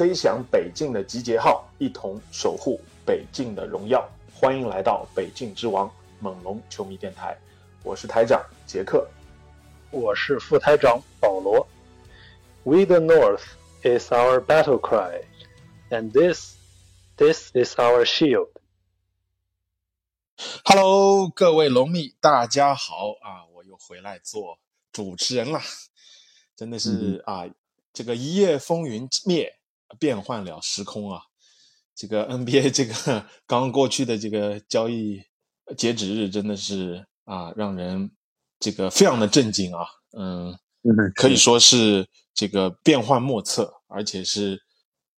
吹响北境的集结号，一同守护北境的荣耀。欢迎来到北境之王猛龙球迷电台，我是台长杰克。我是副台长保罗。We the North is our battle cry, and this, this is our shield. Hello，各位龙迷，大家好啊！我又回来做主持人了，真的是、啊，这个一夜风云灭，变换了时空啊！这个 NBA 这个刚 刚过去的这个交易截止日，真的是啊，让人这个非常的震惊啊！嗯，可以说是这个变幻莫测，而且是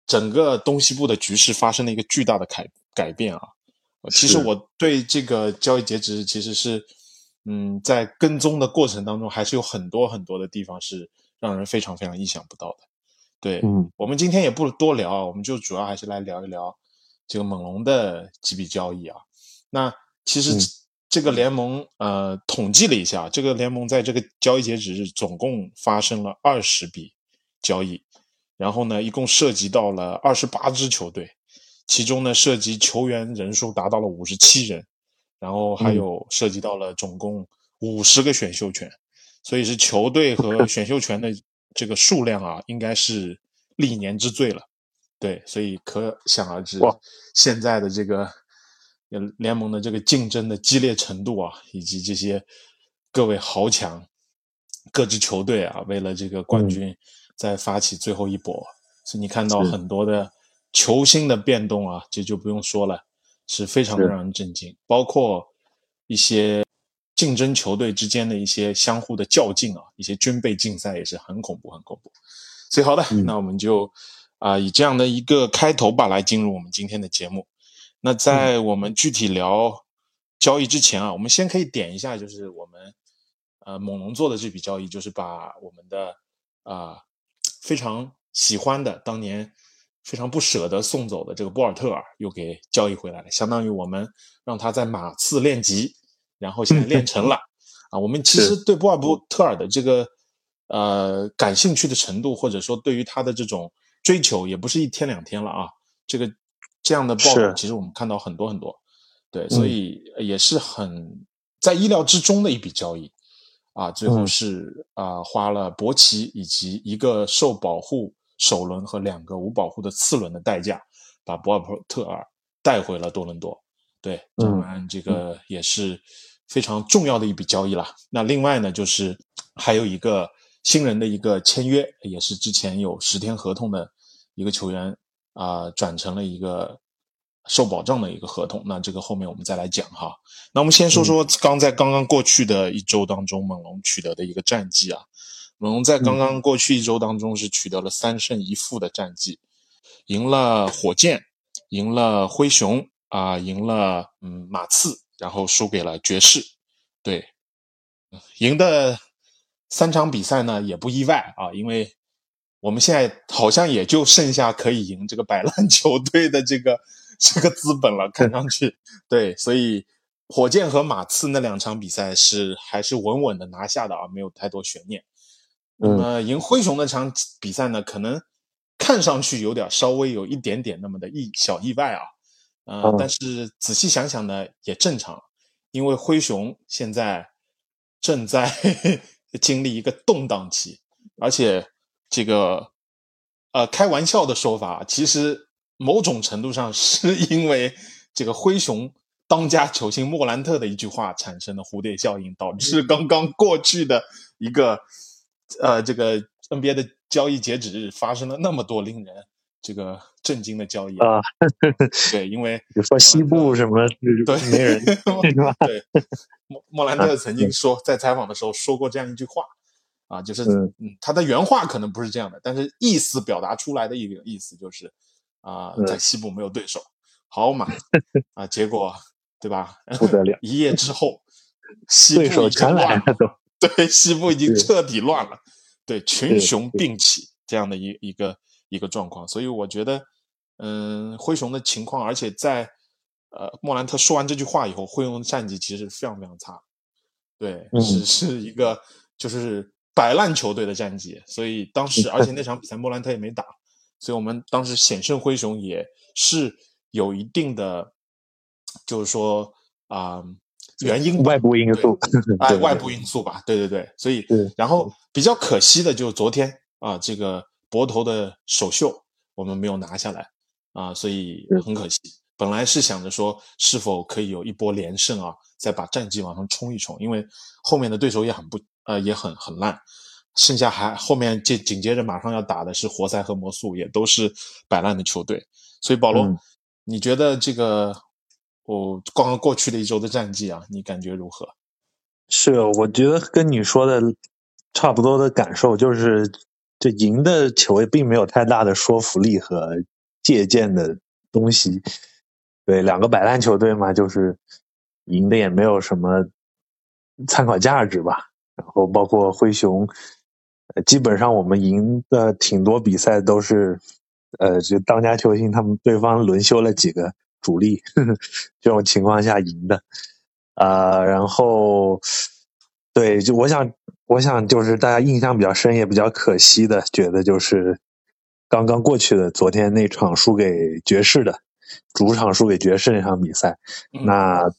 整个东西部的局势发生了一个巨大的改改变啊！呃其实我对这个交易截止日其实是，嗯，在跟踪的过程当中，还是有很多很多的地方是让人非常非常意想不到的。对，嗯。我们今天也不多聊啊，我们就主要还是来聊一聊这个猛龙的几笔交易啊。那其实嗯。这个联盟、呃统计了一下，这个联盟在这个交易截止日总共发生了二十笔交易，然后呢，一共涉及到了二十八支球队，其中呢涉及球员人数达到了五十七人，然后还有涉及到了总共五十个选秀权，所以是球队和选秀权的这个数量啊，应该是历年之最了。对，所以可想而知哇，现在的这个呃联盟的这个竞争的激烈程度啊，以及这些各位豪强、各支球队啊，为了这个冠军在发起最后一搏，所以你看到很多的球星的变动啊，这就不用说了，是非常的让人震惊，包括一些竞争球队之间的一些相互的较劲啊，一些军备竞赛也是很恐怖，很恐怖。所以好的，嗯那我们就啊、以这样的一个开头吧，来进入我们今天的节目。那在我们具体聊交易之前啊，我们先可以点一下，就是我们呃猛龙做的这笔交易，就是把我们的啊、非常喜欢的当年非常不舍得送走的这个博尔特尔又给交易回来了，相当于我们让他在马刺练级，然后现在练成了啊。我们其实对波尔布特尔的这个呃感兴趣的程度，或者说对于他的这种追求，也不是一天两天了啊。这个这样的报道，其实我们看到很多很多，对，所以也是很在意料之中的一笔交易啊。最后嗯是啊、花了博奇以及一个受保护首轮和两个无保护的次轮的代价，把博尔特尔带回了多伦多。对，当嗯然这个也是非常重要的一笔交易了。那另外呢，就是还有一个新人的一个签约，也是之前有十天合同的一个球员啊、转成了一个受保障的一个合同。那这个后面我们再来讲哈。那我们先说说刚在刚刚过去的一周当中，猛龙取得的一个战绩啊。猛龙在刚刚过去一周当中是取得了三胜一负的战绩，赢了火箭，赢了灰熊啊、赢了嗯马刺，然后输给了爵士。对，赢的三场比赛呢也不意外啊，因为我们现在好像也就剩下可以赢这个摆烂球队的这个这个资本了，看上去对，所以火箭和马刺那两场比赛是还是稳稳的拿下的啊，没有太多悬念。那么赢灰熊那场比赛呢，可能看上去有点稍微有一点点那么的意小意外啊，呃，嗯。但是仔细想想呢，也正常，因为灰熊现在正在 经历一个动荡期，而且这个呃开玩笑的说法，其实某种程度上是因为这个灰熊当家球星莫兰特的一句话产生的蝴蝶效应，导致刚刚过去的一个呃这个 NBA 的交易截止日发生了那么多令人这个 震惊的交易啊，对，因为你说西部什么对没人？对，莫 莫兰特曾经说在采访的时候说过这样一句话啊，就是他的原话可能不是这样的，但是意思表达出来的一个意思就是啊，嗯在西部没有对手，好嘛 啊，结果对吧？不得了，一夜之后，西部对手已经全来了，都。对，西部已经彻底乱了，对，群雄并起这样的一一个一个状况，所以我觉得，嗯，灰熊的情况，而且在呃莫兰特说完这句话以后，灰熊的战绩其实非常非常差，对，嗯。是是一个就是摆烂球队的战绩，所以当时而且那场比赛莫兰特也没打，所以我们当时险胜灰熊也是有一定的，就是说啊、原因外部因素，哎，外部。因素吧，对对对，所以然后比较可惜的就是昨天啊，这个博头的首秀我们没有拿下来啊，所以很可惜。本来是想着说是否可以有一波连胜啊，再把战绩往上冲一冲，因为后面的对手也很不呃也很很烂，剩下还后面接紧接着马上要打的是活塞和魔术，也都是摆烂的球队，所以保罗，嗯你觉得这个我刚刚过去的一周的战绩啊，你感觉如何？是，我觉得跟你说的差不多的感受，就是这赢的球也并没有太大的说服力和借鉴的东西。对，两个摆烂球队嘛，就是赢的也没有什么参考价值吧。然后包括灰熊，呃，基本上我们赢的挺多比赛都是，呃，就当家球星他们对方轮休了几个主力，呵 呵这种情况下赢的。啊、然后对，就我想，我想就是大家印象比较深，也比较可惜的，觉得就是刚刚过去的昨天那场输给爵士的主场输给爵士那场比赛，嗯。那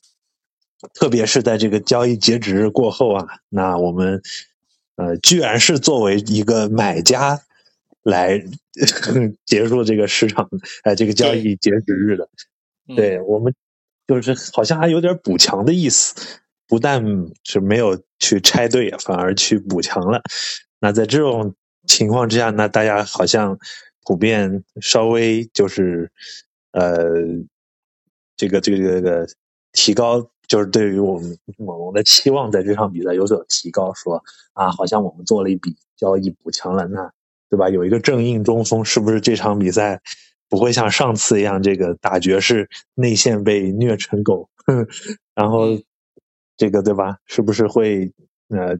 特别是在这个交易截止日过后啊，那我们呃居然是作为一个买家来 结束这个市场，呃，这个交易截止日的。嗯。对我们就是好像还有点补强的意思，不但是没有去拆队，反而去补强了。那在这种情况之下，那大家好像普遍稍微就是呃，这个这个这个提高，就是对于我们猛龙的期望在这场比赛有所提高，说啊，好像我们做了一笔交易补强了，那对吧？有一个正印中锋，是不是这场比赛不会像上次一样，这个打爵士内线被虐成狗，然后这个对吧？是不是会呃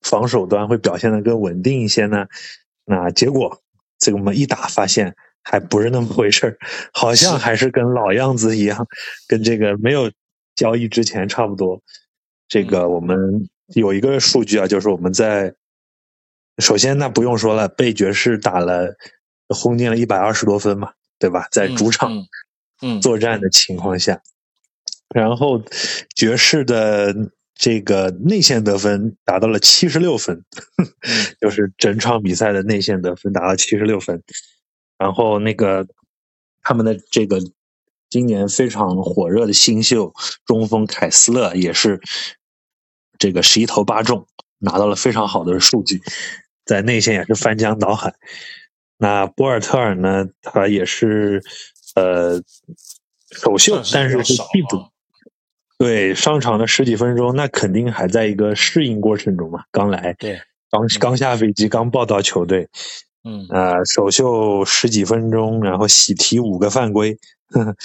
防守端会表现的更稳定一些呢？那结果这个我们一打发现还不是那么回事儿，好像还是跟老样子一样，跟这个没有交易之前差不多。这个我们有一个数据啊，就是我们在首先那不用说了，被爵士打了轰进了一百二十多分嘛，对吧？在主场嗯嗯作战的情况下，然后爵士的这个内线得分达到了七十六分，就是整场比赛的内线得分达到七十六分。然后那个他们的这个今年非常火热的新秀中锋凯斯勒也是这个十一投八中，拿到了非常好的数据，在内线也是翻江倒海。那博尔特尔呢，他也是呃首秀但是是替补啊。对，上场的十几分钟，那肯定还在一个适应过程中嘛，刚来，对，刚刚下飞机，刚报到球队，嗯。呃，首秀十几分钟，然后喜提五个犯规，呵呵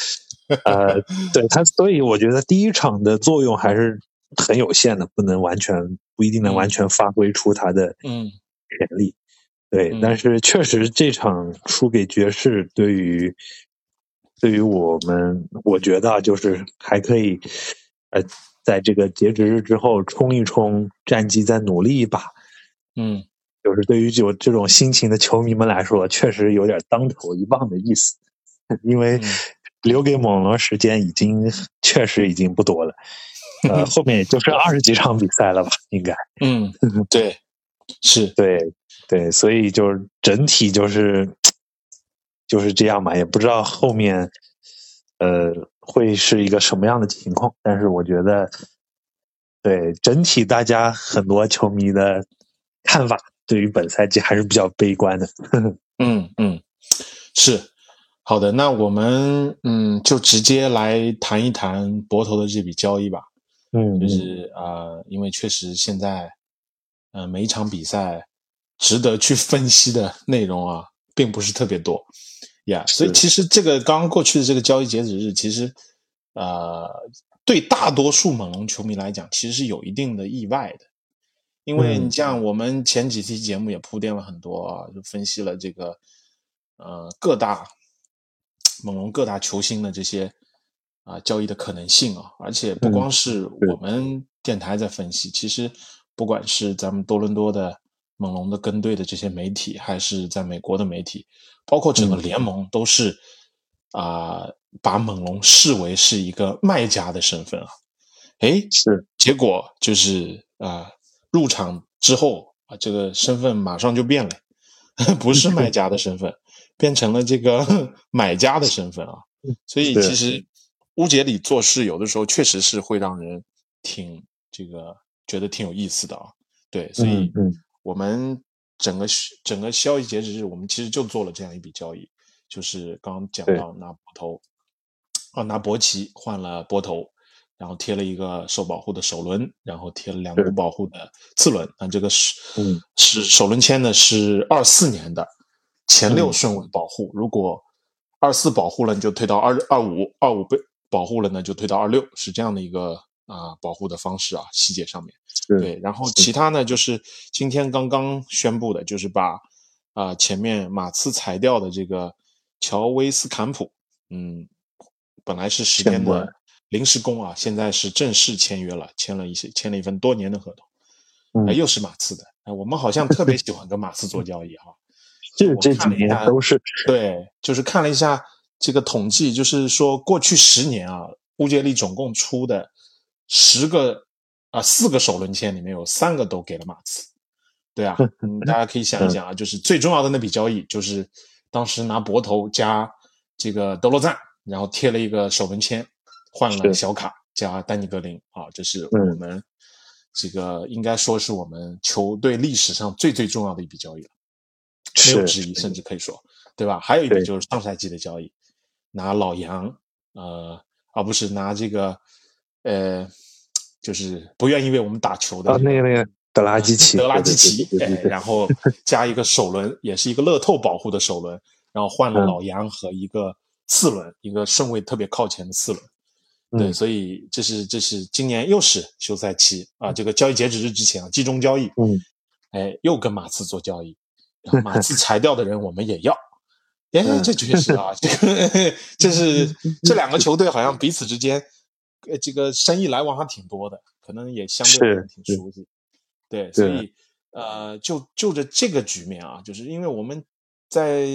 呃，对他，所以我觉得第一场的作用还是很有限的，不能完全不一定能完全发挥出他的嗯。潜力。对，嗯。但是确实这场输给爵士，对于对于我们，我觉得啊就是还可以，呃，在这个截止日之后冲一冲战绩，再努力一把。嗯就是对于有这种心情的球迷们来说，确实有点当头一棒的意思，因为嗯留给猛龙时间已经确实已经不多了，呃，后面也就剩二十几场比赛了吧，应该。嗯，对，是，对对，所以就是整体就是就是这样嘛，也不知道后面呃会是一个什么样的情况，但是我觉得对整体大家很多球迷的看法对于本赛季还是比较悲观的。嗯嗯，是好的，那我们嗯就直接来谈一谈博头的这笔交易吧。嗯，就是呃，因为确实现在呃每一场比赛值得去分析的内容啊，并不是特别多呀。所以其实这个刚刚过去的这个交易截止日，其实呃对大多数猛龙球迷来讲，其实是有一定的意外的。因为你像我们前几期节目也铺垫了很多啊，就分析了这个呃各大猛龙各大球星的这些啊交易的可能性啊，而且不光是我们电台在分析，其实不管是咱们多伦多的猛龙的跟队的这些媒体，还是在美国的媒体，包括整个联盟，都是啊把猛龙视为是一个卖家的身份啊。哎，是结果就是啊。入场之后啊，这个身份马上就变了，不是卖家的身份，变成了这个 买家的身份啊。所以其实乌杰里做事有的时候确实是会让人挺这个觉得挺有意思的啊。对，所以我们整个整个交易截止日，我们其实就做了这样一笔交易，就是刚刚讲到拿波头啊，拿博奇换了波头。然后贴了一个受保护的首轮，然后贴了两股保护的次轮。那这个是是首轮签的是二四年的前六顺位保护，如果二四保护了，你就退到二二五，二五被保护了呢，就退到二六，是这样的一个啊保护的方式啊，细节上面对。然后其他呢，就是今天刚刚宣布的，就是把啊前面马刺裁掉的这个乔威斯坎普，嗯，本来是十天的。临时工啊，现在是正式签约了，签了一些，签了一份多年的合同，哎，又是马刺的，哎，我们好像特别喜欢跟马刺做交易哈，这这几年都是对，就是看了一下这个统计，就是说过去十年啊，乌杰利总共出的十个啊四个首轮签里面有三个都给了马刺，对啊，嗯，大家可以想一想啊，就是最重要的那笔交易，就是当时拿博头加这个德罗赞，然后贴了一个首轮签。换了小卡加丹尼格林啊，这是我们这个应该说是我们球队历史上最最重要的一笔交易了，没有之一，甚至可以说，对吧？还有一个就是上赛季的交易，拿老杨，呃，而不是拿这个，呃，就是不愿意为我们打球的那个那个德拉基奇，德拉基 奇，然后加一个首轮，也是一个乐透保护的首轮，然后换了老杨和一个次轮，一个顺位特别靠前的次轮。对，所以这是这是今年又是休赛期啊，这个交易截止日之前啊，集中交易，嗯，哎，又跟马刺做交易，然后马刺裁掉的人我们也要，哎，这确实啊，这个 这是这两个球队好像彼此之间，呃，这个生意来往还挺多的，可能也相对挺熟悉，对，所以呃，就就着这个局面啊，就是因为我们在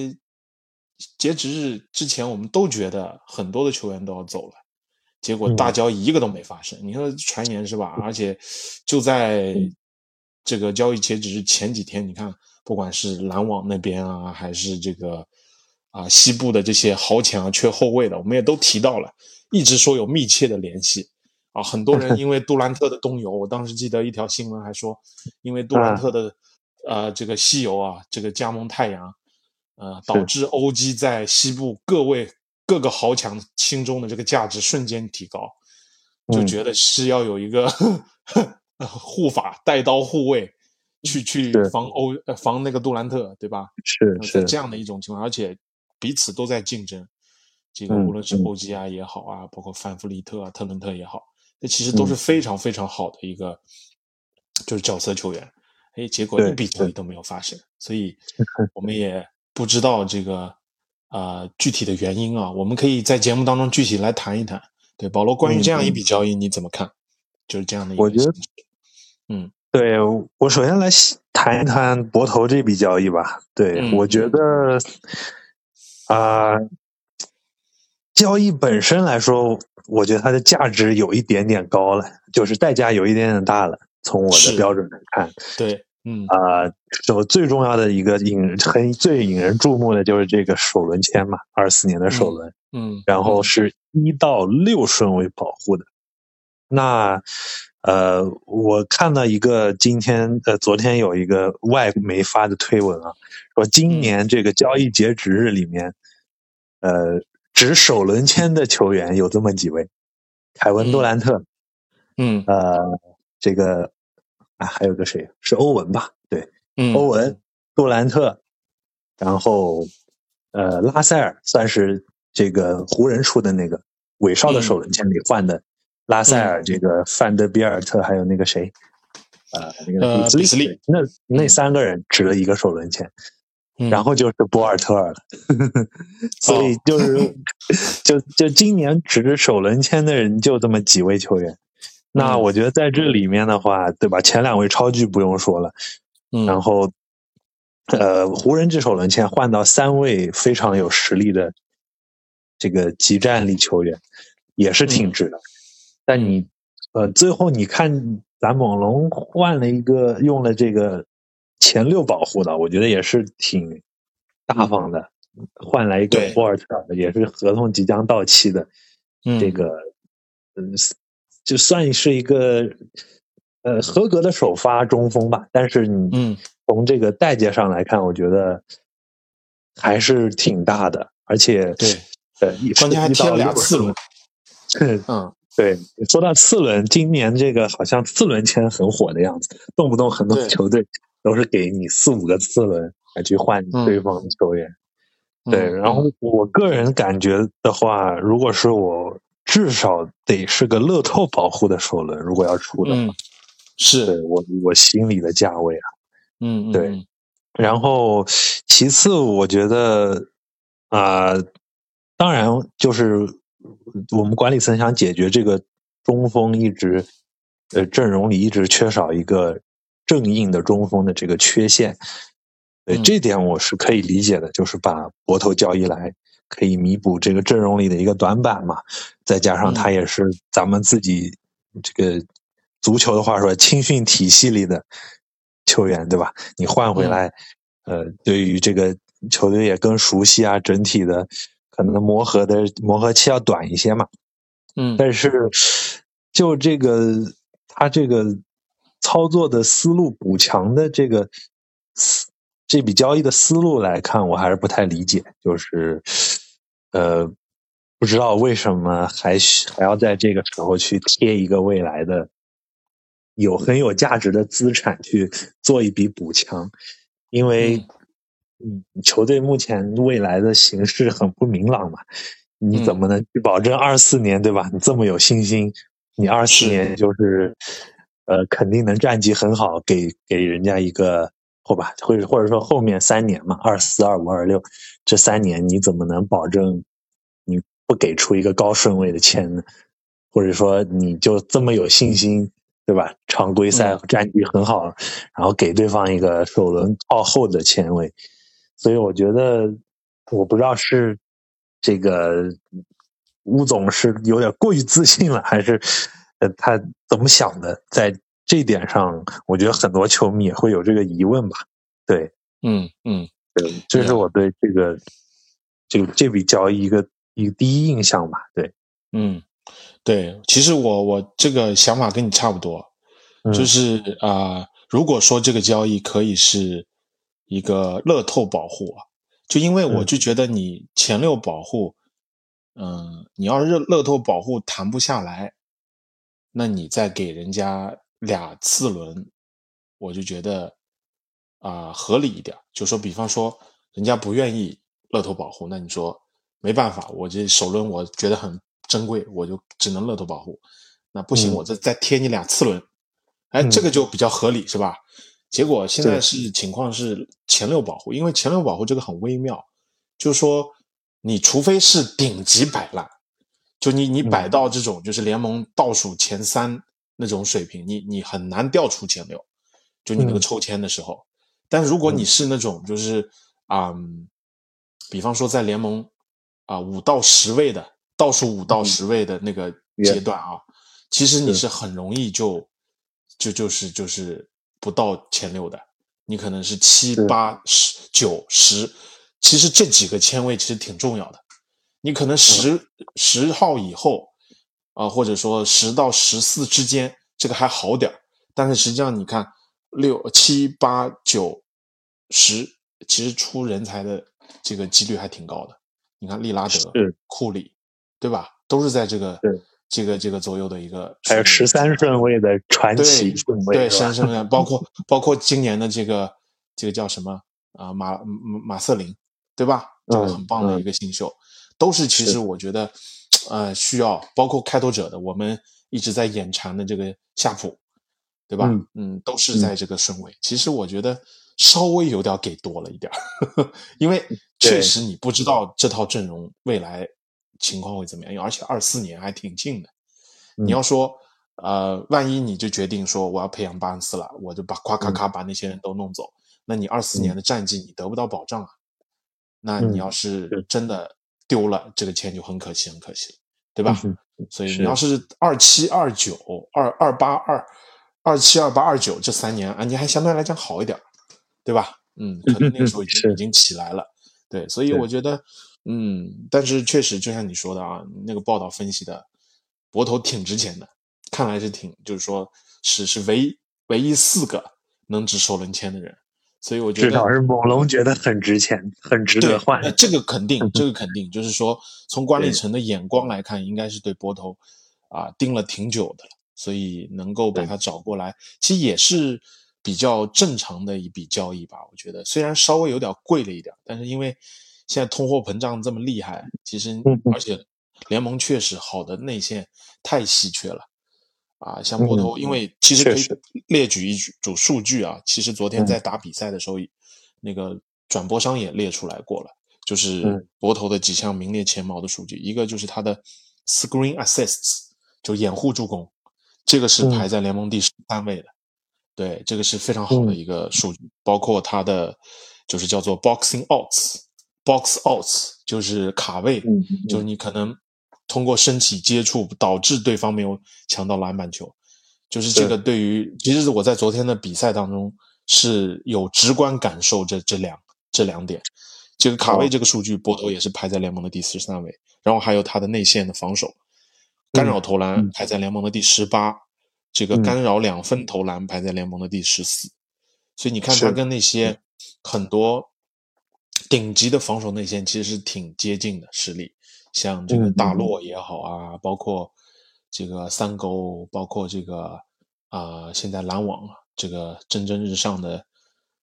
截止日之前，我们都觉得很多的球员都要走了。结果大交易一个都没发生，你说传言是吧？而且就在这个交易截止日前几天，你看，不管是篮网那边啊，还是这个啊西部的这些豪强缺后卫的，我们也都提到了，一直说有密切的联系啊。很多人因为杜兰特的东游，我当时记得一条新闻还说，因为杜兰特的呃这个西游啊，这个加盟太阳，呃导致欧基在西部各位。各个豪强心中的这个价值瞬间提高，就觉得是要有一个 护法带刀护卫，去去防欧防那个杜兰特，对吧？是是这样的一种情况，而且彼此都在竞争。这个无论是欧吉亚也好啊，包括范弗利特啊、特伦特也好，这其实都是非常非常好的一个就是角色球员。哎，结果一笔交易都没有发生，所以我们也不知道这个。啊，具体的原因啊，我们可以在节目当中具体来谈一谈。对，保罗，关于这样一笔交易你怎么看？就是这样的一个，我觉得，嗯，对我首先来谈一谈博头这笔交易吧。对我觉得，啊，交易本身来说，我觉得它的价值有一点点高了，就是代价有一点点大了。从我的标准来看，对。嗯啊，首最重要的一个引很最引人注目的就是这个首轮签嘛，二四年的首轮，嗯，然后是一到六顺位保护的。那呃，我看到一个今天呃，昨天有一个外媒发的推文啊，说今年这个交易截止日里面呃，值首轮签的球员有这么几位：凯文杜兰特，嗯。呃，这个啊，还有个谁是欧文吧？对，嗯。欧文、杜兰特，然后呃，拉塞尔算是这个湖人出的那个韦少的首轮签里换的，拉塞尔、这个范德比尔特，还有那个谁，呃，那个呃比斯利利，那那三个人值了一个首轮签。嗯。然后就是博尔特尔了，所以就是、就就今年值首轮签的人就这么几位球员。那嗯。我觉得在这里面的话，对吧？前两位超巨不用说了，嗯，然后呃，湖人这首轮签换到三位非常有实力的这个集战力球员，也是挺值的。但你呃，最后你看咱猛龙换了一个用了这个前六保护的，我觉得也是挺大方的，换来一个对。博尔特尔，也是合同即将到期的，嗯。这个嗯，就算是一个呃合格的首发中锋吧。但是你嗯。从这个代价上来看，我觉得还是挺大的，而且对，呃，一关键还踢了俩次轮，嗯，嗯 对，说到次轮，今年这个好像次轮签很火的样子，动不动很多球队都是给你四五个次轮来去换嗯对方的球员。对，嗯然后我个人感觉的话，如果是我，至少得是个乐透保护的首轮，如果要出的话，嗯。是。我我心里的价位啊。嗯嗯对嗯。然后其次，我觉得啊、当然就是我们管理层想解决这个中锋一直呃阵容里一直缺少一个正印的中锋的这个缺陷，对、嗯。这点我是可以理解的，就是把博头交易来可以弥补这个阵容里的一个短板嘛，再加上他也是咱们自己这个足球的话说青训体系里的球员，对吧？你换回来，呃，对于这个球队也更熟悉啊，整体的可能磨合的磨合期要短一些嘛。嗯。但是就这个他这个操作的思路补强的这个思这笔交易的思路来看，我还是不太理解，就是呃，不知道为什么还需还要在这个时候去贴一个未来的有很有价值的资产去做一笔补强，因为嗯，球队目前未来的形势很不明朗嘛，你怎么能去保证二四年对吧？你这么有信心，你二四年就是呃肯定能战绩很好，给给人家一个后吧，或者或者说后面三年嘛，二四、二五、二六这三年，你怎么能保证你不给出一个高顺位的签呢？或者说你就这么有信心，对吧？常规赛嗯战绩很好，然后给对方一个首轮靠后的签位，所以我觉得，我不知道是这个吴总是有点过于自信了，还是呃他怎么想的？在这一点上，我觉得很多球迷也会有这个疑问吧。对，嗯嗯对，这是我对这个这个这笔交易一个一个第一印象吧。对，嗯，对，其实我我这个想法跟你差不多，嗯就是啊、呃如果说这个交易可以是一个乐透保护啊，就因为我嗯就觉得你前六保护，嗯、你要是乐乐透保护谈不下来，那你再给人家俩次轮，我就觉得啊、合理一点。就说比方说人家不愿意乐透保护，那你说没办法，我这首轮我觉得很珍贵，我就只能乐透保护。那不行，嗯我再再贴你俩次轮，哎，嗯这个就比较合理，是吧？结果现在是情况是前六保护，因为前六保护这个很微妙，就是说你除非是顶级摆烂，就你你摆到这种就是联盟倒数前三那种水平，你你很难调出前六，就你那个嗯。抽签的时候。但如果你是那种就是啊、嗯比方说在联盟啊五、到十位的倒数五到十位的那个阶段啊，其实你是。是很容易就就就是就是不到前六的，你可能是七八十九十，其实这几个签位其实挺重要的。你可能十十号以后啊、或者说十到十四之间，这个还好点儿但是实际上你看六七八九十，其实出人才的这个几率还挺高的。你看利拉德是、库里，对吧？都是在这个这个这个左右的一个还有十三顺位的传奇顺位，对，是吧三顺位，包括包括今年的这个这个叫什么啊马马马瑟林，对吧？这个嗯很棒的一个新秀，都是其实我觉得呃需要，包括开拓者的我们一直在眼馋的这个夏普，对吧？嗯都是在这个顺位。其实我觉得稍微有点给多了一点儿，因为确实你不知道这套阵容未来情况会怎么样，而且二四年还挺近的。嗯你要说，呃，万一你就决定说我要培养巴恩斯了，我就把夸咔咔把那些人都弄走，那你二四年的战绩你得不到保障啊。那你嗯要是是真的丢了，这个钱就很可惜，很可惜了，对吧？嗯所以你要是二七、二九、二二八、二二七、二八、二九这三年啊，你还相对来讲好一点，对吧？嗯，可能那个时候已经已经起来了，对，所以我觉得，嗯，但是确实就像你说的啊，那个报道分析的，博头挺值钱的，看来是挺，就是说是是唯一唯一四个能值首轮签的人，所以我觉得至少是猛龙觉得很值钱，很值对得换。呃这个肯定，这个 肯定，就是说从管理层的眼光来看，应该是对波头啊盯了挺久的了，所以能够把对他找过来，其实也是比较正常的一笔交易吧。我觉得虽然稍微有点贵了一点，但是因为现在通货膨胀这么厉害，其实嗯而且联盟确实好的内线太稀缺了。啊，像波头，嗯因为其实可以列举一组数据啊。其实昨天嗯在打比赛的时候，那个转播商也列出来过了，就是嗯博头的几项名列前茅的数据，一个就是他的 screen assists，就掩护助攻，这个是嗯排在联盟第十三位的，对，这个是非常好的嗯一个数据。包括他的就是叫做 boxing outs，box outs 就是卡位，嗯嗯就是你可能通过身体接触导致对方没有抢到篮板球，就是这个对。于，其实我在昨天的比赛当中是有直观感受这这两这两点。这个卡位哦。这个数据，波头也是排在联盟的第十三位，然后还有他的内线的防守，干扰投篮嗯。排在联盟的第十八，这个嗯。干扰两分投篮排在联盟的第十四，所以你看他跟那些很多顶级的防守内线其实是挺接近的实力，像这个嗯大洛也好啊，包括这个三勾，包括这个啊、现在篮网这个蒸蒸日上的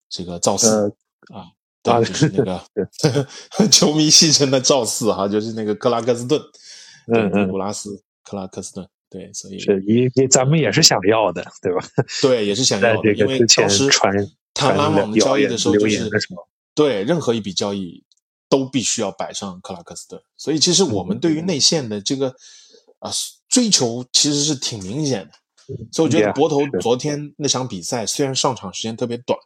这个赵四、啊，对，啊就是那个 球迷戏称的赵四哈，就是那个克拉克斯顿，嗯嗯古拉斯克拉克斯顿，对，所以是也也咱们也是想要的，对吧？对也是想要的，因为这个之前当时传谈篮网的交易的时候，就是对任何一笔交易都必须要摆上克拉克斯顿，所以其实我们对于内线的这个啊、追求其实是挺明显的。所以我觉得博头昨天那场比赛虽然上场时间特别短，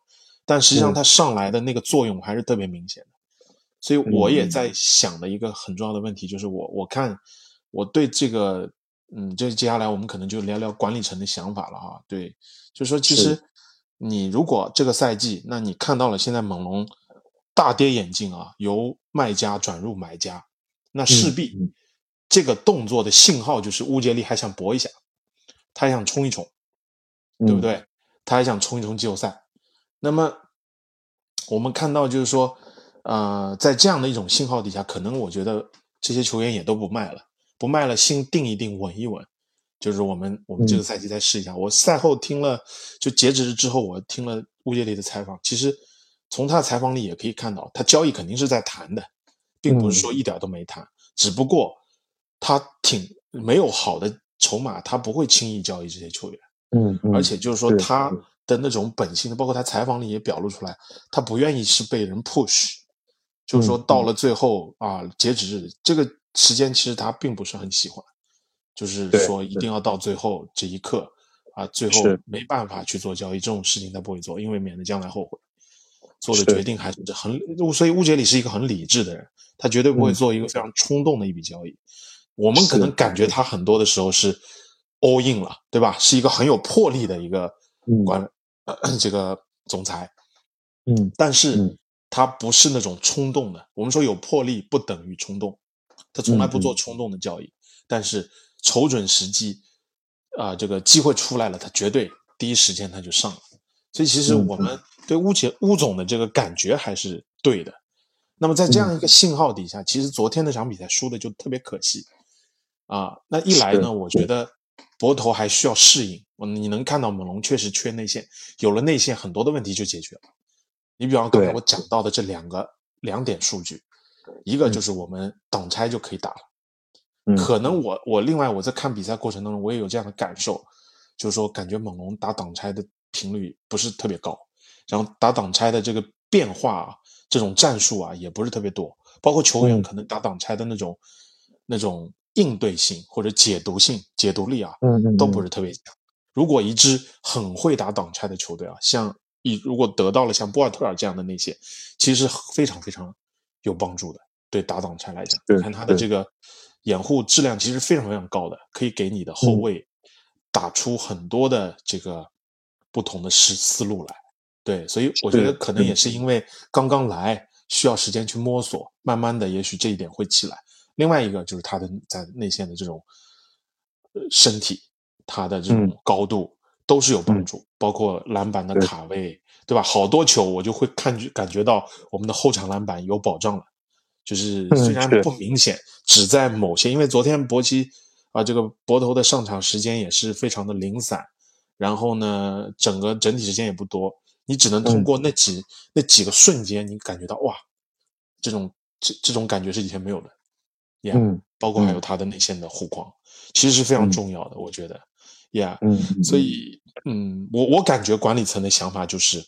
但实际上嗯他上来的那个作用还是特别明显的。所以我也嗯在想的一个很重要的问题就是我我看我对这个嗯，这接下来我们可能就聊聊管理层的想法了哈。对，就是说其实你如果这个赛季，那你看到了现在猛龙大跌眼镜啊，由卖家转入买家，那势必嗯这个动作的信号就是乌杰利还想搏一下，他还想冲一冲，对不嗯？对？他还想冲一冲季后赛。那么我们看到就是说，呃，在这样的一种信号底下，可能我觉得这些球员也都不卖了，不卖了，心定一定，稳一稳。就是我们我们这个嗯赛季再试一下。我赛后听了，就截止日之后，我听了乌杰里的采访。其实从他的采访里也可以看到，他交易肯定是在谈的，并不是说一点都没谈。只不过他挺没有好的筹码，他不会轻易交易这些球员。嗯嗯，而且就是说他的那种本性，包括他采访里也表露出来，他不愿意是被人 push，就是说嗯到了最后啊，截止日这个时间，其实他并不是很喜欢，就是说一定要到最后这一刻啊，最后没办法去做交易，这种事情他不会做，因为免得将来后悔。做的决定还是很，所以乌杰里是一个很理智的人，他绝对不会嗯做一个非常冲动的一笔交易。我们可能感觉他很多的时候是 all in 了，对吧？是一个很有魄力的一个嗯管、呃、这个总裁，嗯但是嗯他不是那种冲动的。我们说有魄力不等于冲动，他从来不做冲动的交易，但是瞅准时机，啊、这个机会出来了，他绝对第一时间他就上了。所以其实嗯我们对乌杰乌总的这个感觉还是对的，那么在这样一个信号底下，其实昨天那场比赛输的就特别可惜啊。那一来呢，我觉得博头还需要适应。你能看到猛龙确实缺内线，有了内线，很多的问题就解决了。你比方刚才我讲到的这两个两点数据，一个就是我们挡拆就可以打了。可能我我另外我在看比赛过程当中，我也有这样的感受，就是说感觉猛龙打挡拆的频率不是特别高，然后打挡拆的这个变化啊，这种战术啊也不是特别多，包括球员可能打挡拆的那种那种应对性或者解读性、解读力啊，嗯都不是特别强。如果一支很会打挡拆的球队啊，像一如果得到了像博尔特尔这样的那些，其实非常非常有帮助的。对打挡拆来讲，你看他的这。个掩护质量其实非常非常高的，可以给你的后卫打出很多的这个不同的思思路来。对，所以我觉得可能也是因为刚刚来，需要时间去摸索，慢慢的也许这一点会起来。另外一个就是他的在内线的这种呃身体。他的这种高度都是有帮助，包括篮板的卡位，对吧？好多球我就会看感觉到我们的后场篮板有保障了，就是虽然不明显，只在某些，因为昨天博奇啊，这个博头的上场时间也是非常的零散，然后呢，整个整体时间也不多，你只能通过那几那几个瞬间，你感觉到哇，这种这这种感觉是以前没有的，嗯，包括还有他的内线的护框，其实是非常重要的，我觉得。呀，嗯，所以，嗯，我我感觉管理层的想法就是，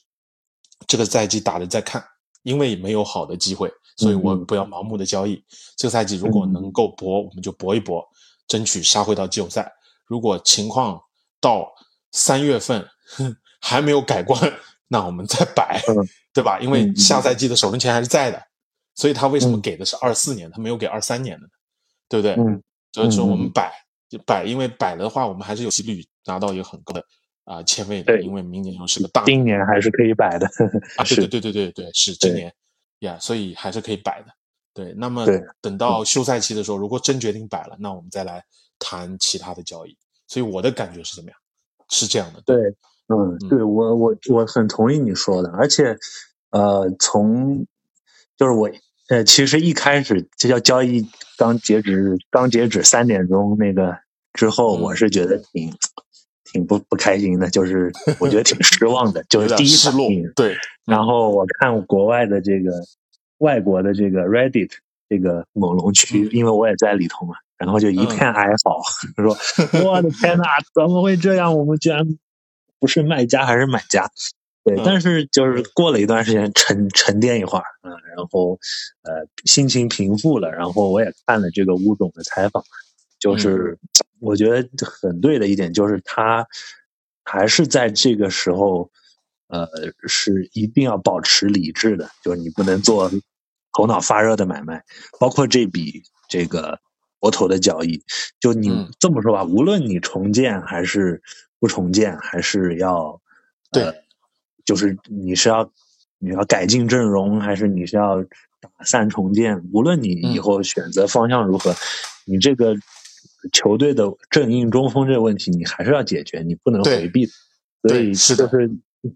这个赛季打的再看，因为没有好的机会，所以我不要盲目的交易。这个赛季如果能够搏，我们就搏一搏，争取杀回到季后赛。如果情况到三月份还没有改观，那我们再摆，对吧？因为下赛季的首轮签还是在的，所以他为什么给的是二四年，他没有给二三年的呢？对不对？嗯，所以说我们摆。摆，因为摆的话，我们还是有几率拿到一个很高的啊签位的，因为明年又是个大，今年还是可以摆的啊，对对对对对对，是今年呀，所以还是可以摆的。对，那么等到休赛期的时候，如果真决定摆了，那我们再来谈其他的交易。所以我的感觉是怎么样？是这样的。对，嗯，对我我我很同意你说的，而且呃，从就是我。呃，其实一开始这叫交易刚截止，刚截止三点钟那个之后，我是觉得挺挺不不开心的，就是 我觉得挺失望的，就是第一反应。对，然后我看国外的这个外国的这个 Reddit 这个猛龙区，因为我也在里头嘛，然后就一片哀嚎，说 我的天呐，怎么会这样？我们居然不是卖家还是买家？对，但是就是过了一段时间沉沉淀一会儿，嗯，然后呃心情平复了，然后我也看了这个乌总的采访，就是我觉得很对的一点就是他还是在这个时候，呃，是一定要保持理智的，就是你不能做头脑发热的买卖，包括这笔这个博头的交易，就你这么说吧，无论你重建还是不重建，还是要对。就是你是要你要改进阵容，还是你是要打散重建？无论你以后选择方向如何，你这个球队的正印中锋这个问题，你还是要解决，你不能回避。所以就是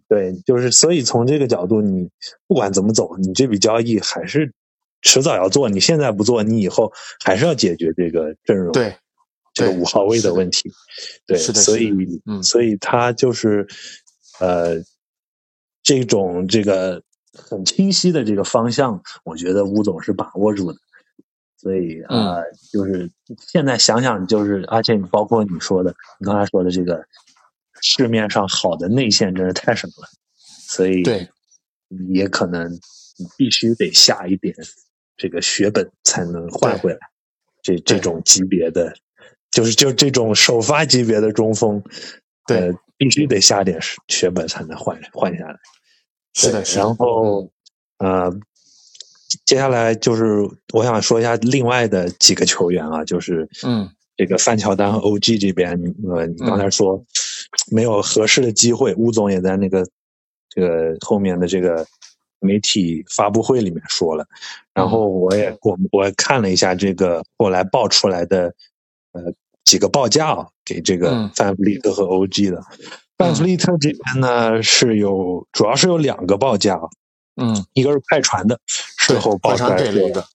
对，就是所以从这个角度，你不管怎么走，你这笔交易还是迟早要做。你现在不做，你以后还是要解决这个阵容对这个五号位的问题。对，所以嗯，所以他就是呃。这种这个很清晰的这个方向，我觉得吴总是把握住的，所以啊，就是现在想想，就是而且包括你说的，你刚才说的这个市面上好的内线真是太少了，所以对，也可能必须得下一点这个血本才能换回来，这这种级别的，就是就这种首发级别的中锋，对，必须得下点血本才能换换下来。是的，然后，呃，接下来就是我想说一下另外的几个球员啊，就是嗯，这个范乔丹和 OG 这边，呃，你刚才说没有合适的机会，乌总也在那个这个后面的这个媒体发布会里面说了，然后我也我我看了一下这个后来爆出来的呃几个报价啊，给这个范弗利特和 OG 的。范弗利特这边呢是有，主要是有两个报价，嗯，一个是快船的，事后报出来给了一个，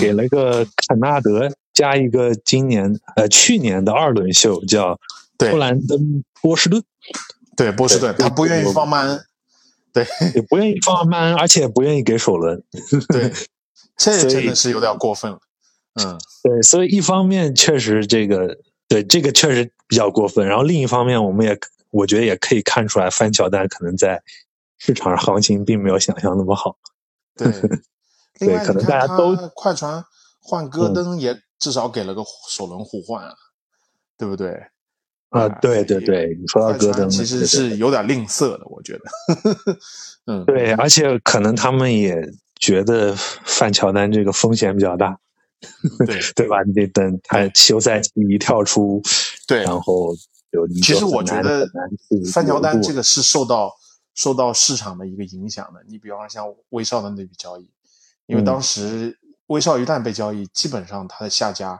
给了个肯纳德加一个今年呃去年的二轮秀叫布兰登波士顿，对波士顿，他不愿意放曼，对，也不愿意放慢，而且不愿意给首轮，对，这真的是有点过分了，嗯，对，所以一方面确实这个对这个确实比较过分，然后另一方面我们也我觉得也可以看出来范乔丹可能在市场上行情并没有想象那么好。对，对，可能大家都快船换戈登也至少给了个首轮互换啊，对不对？啊，对对对，你说到戈登，其实是有点吝啬的，我觉得。嗯，对，而且可能他们也觉得范乔丹这个风险比较大，对 对吧？你得等他休赛期一跳出，对，然后有其实我觉得范乔丹这个是受到。受到市场的一个影响的，你比方说像威少的那笔交易，因为当时威少一旦被交易，基本上他的下家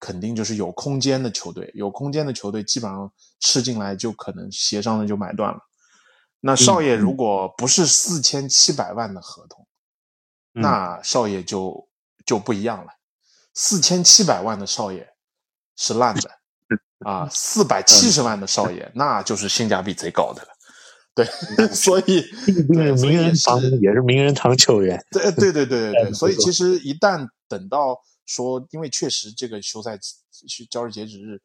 肯定就是有空间的球队，有空间的球队基本上吃进来就可能协商的就买断了。那少爷如果不是四千七百万的合同，那少爷就就不一样了，四千七百万的少爷是烂的啊，四百七十万的少爷那就是性价比贼高的了。对，所以名人堂也是名人堂球员。对对对对对 对，所以其实一旦等到说，因为确实这个休赛期交易截止日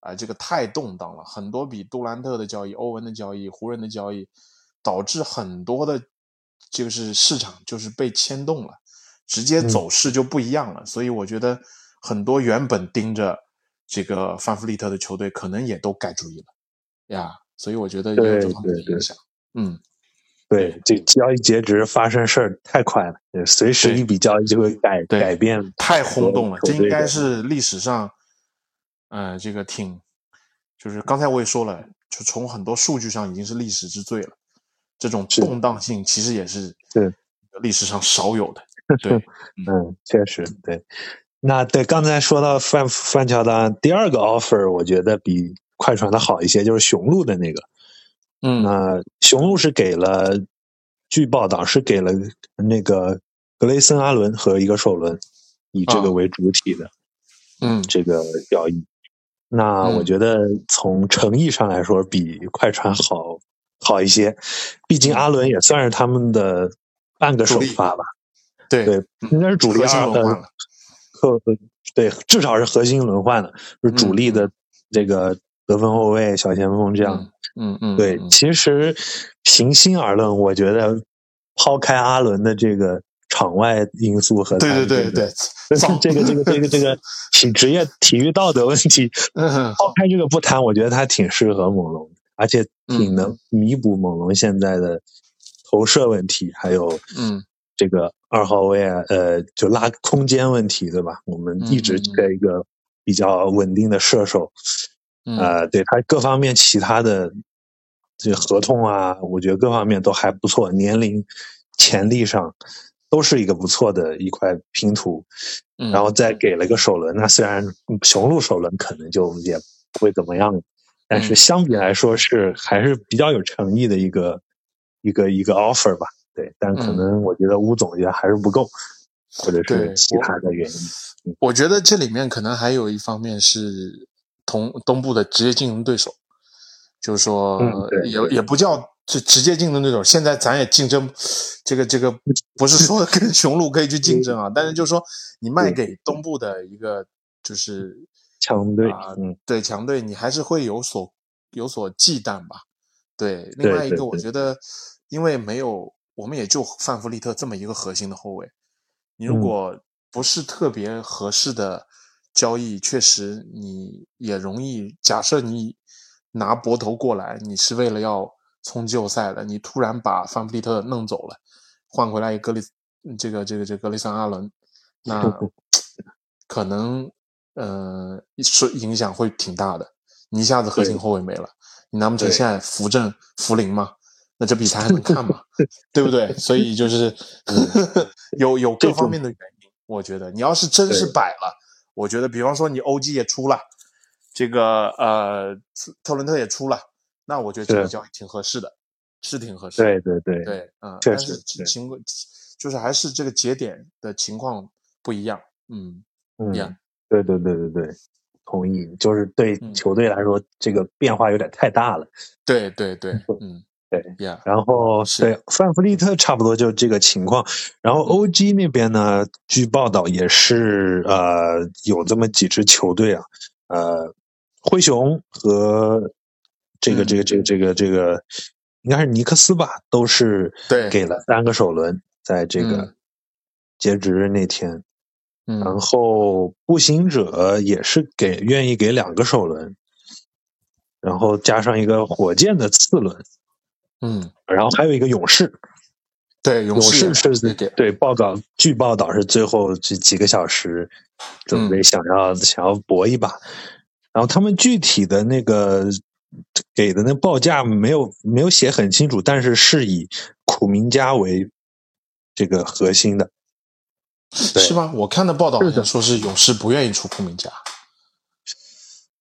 啊，这个太动荡了，很多比杜兰特的交易、欧文的交易、湖人的交易，导致很多的，就是市场就是被牵动了，直接走势就不一样了。所以我觉得很多原本盯着这个范弗利特的球队，可能也都改主意了呀。所以我觉得有这方面的影响。嗯，对，这交易截止发生事儿太快了，随时一笔交易就会改改变，太轰动了。这应该是历史上，呃，这个挺，就是刚才我也说了，就从很多数据上已经是历史之最了。这种动荡性其实也是对历史上少有的。对，嗯，确实对。那对刚才说到范范乔丹第二个 offer，我觉得比。快船的好一些，就是雄鹿的那个，嗯，那雄鹿是给了，据报道是给了那个格雷森阿伦和一个首轮，以这个为主体的，嗯，这个交易，那我觉得从诚意上来说比快船好好一些，毕竟阿伦也算是他们的半个首发吧，对对，应该是主力二呃，和对，至少是核心轮换的，是主力的这个。得分后卫、小前锋这样，嗯嗯，对，其实平心而论，我觉得抛开阿伦的这个场外因素和对对对对，这个这个这个这个体职业体育道德问题，抛开这个不谈，我觉得他挺适合猛龙，而且挺能弥补猛龙现在的投射问题，还有嗯这个二号位啊，呃，就拉空间问题，对吧？我们一直缺一个比较稳定的射手。呃，对他各方面其他的这合同啊，我觉得各方面都还不错，年龄、潜力上都是一个不错的一块拼图。然后再给了个首轮，那虽然雄鹿首轮可能就也不会怎么样，但是相比来说是还是比较有诚意的一个一个一个 offer 吧。对，但可能我觉得乌总觉得还是不够，或者是其他的原因。我觉得这里面可能还有一方面是。同东部的直接竞争对手，就是说，也也不叫就直接竞争对手。现在咱也竞争，这个这个 不是说跟雄鹿可以去竞争啊，但是就是说，你卖给东部的一个就是 强队啊，对强队，你还是会有所有所忌惮吧？对，另外一个，我觉得，因为没有，我们也就范弗利特这么一个核心的后卫，你如果不是特别合适的。交易确实，你也容易。假设你拿博头过来，你是为了要冲季后赛的，你突然把范弗利特弄走了，换回来一个格里，这个这个这个格里森阿伦，那可能呃是影响会挺大的。你一下子核心后卫没了，你难不成现在扶正扶林吗？那这比赛还能看吗？对不对？所以就是 有有各方面的原因。我觉得你要是真是摆了。我觉得，比方说你欧 g 也出了，这个呃特伦特也出了，那我觉得这个交易挺合适的，是挺合适。对对对对，嗯，确实。情况就是还是这个节点的情况不一样。嗯嗯样，对对对对对，同意，就是对嗯球队来说，这个变化有点太大了。对对对，嗯对，呀，然后是。对范弗利特差不多就这个情况，然后嗯。OG 那边呢，据报道也是呃有这么几支球队啊，呃，灰熊和这个嗯。这个这个这个这个应该是尼克斯吧，都是对给了三个首轮，在这个嗯。截止日那天，然嗯后步行者也是给愿意给两个首轮，然后加上一个火箭的次轮。嗯，然后还有一个勇士，对，勇勇士士是也给对报道，据报道是最后这几个小时准备想要、想要搏一把，然后他们具体的那个给的那报价没有没有写很清楚，但是是以苦明家为这个核心的，对。是吗？我看的报道说是勇士不愿意出苦明家。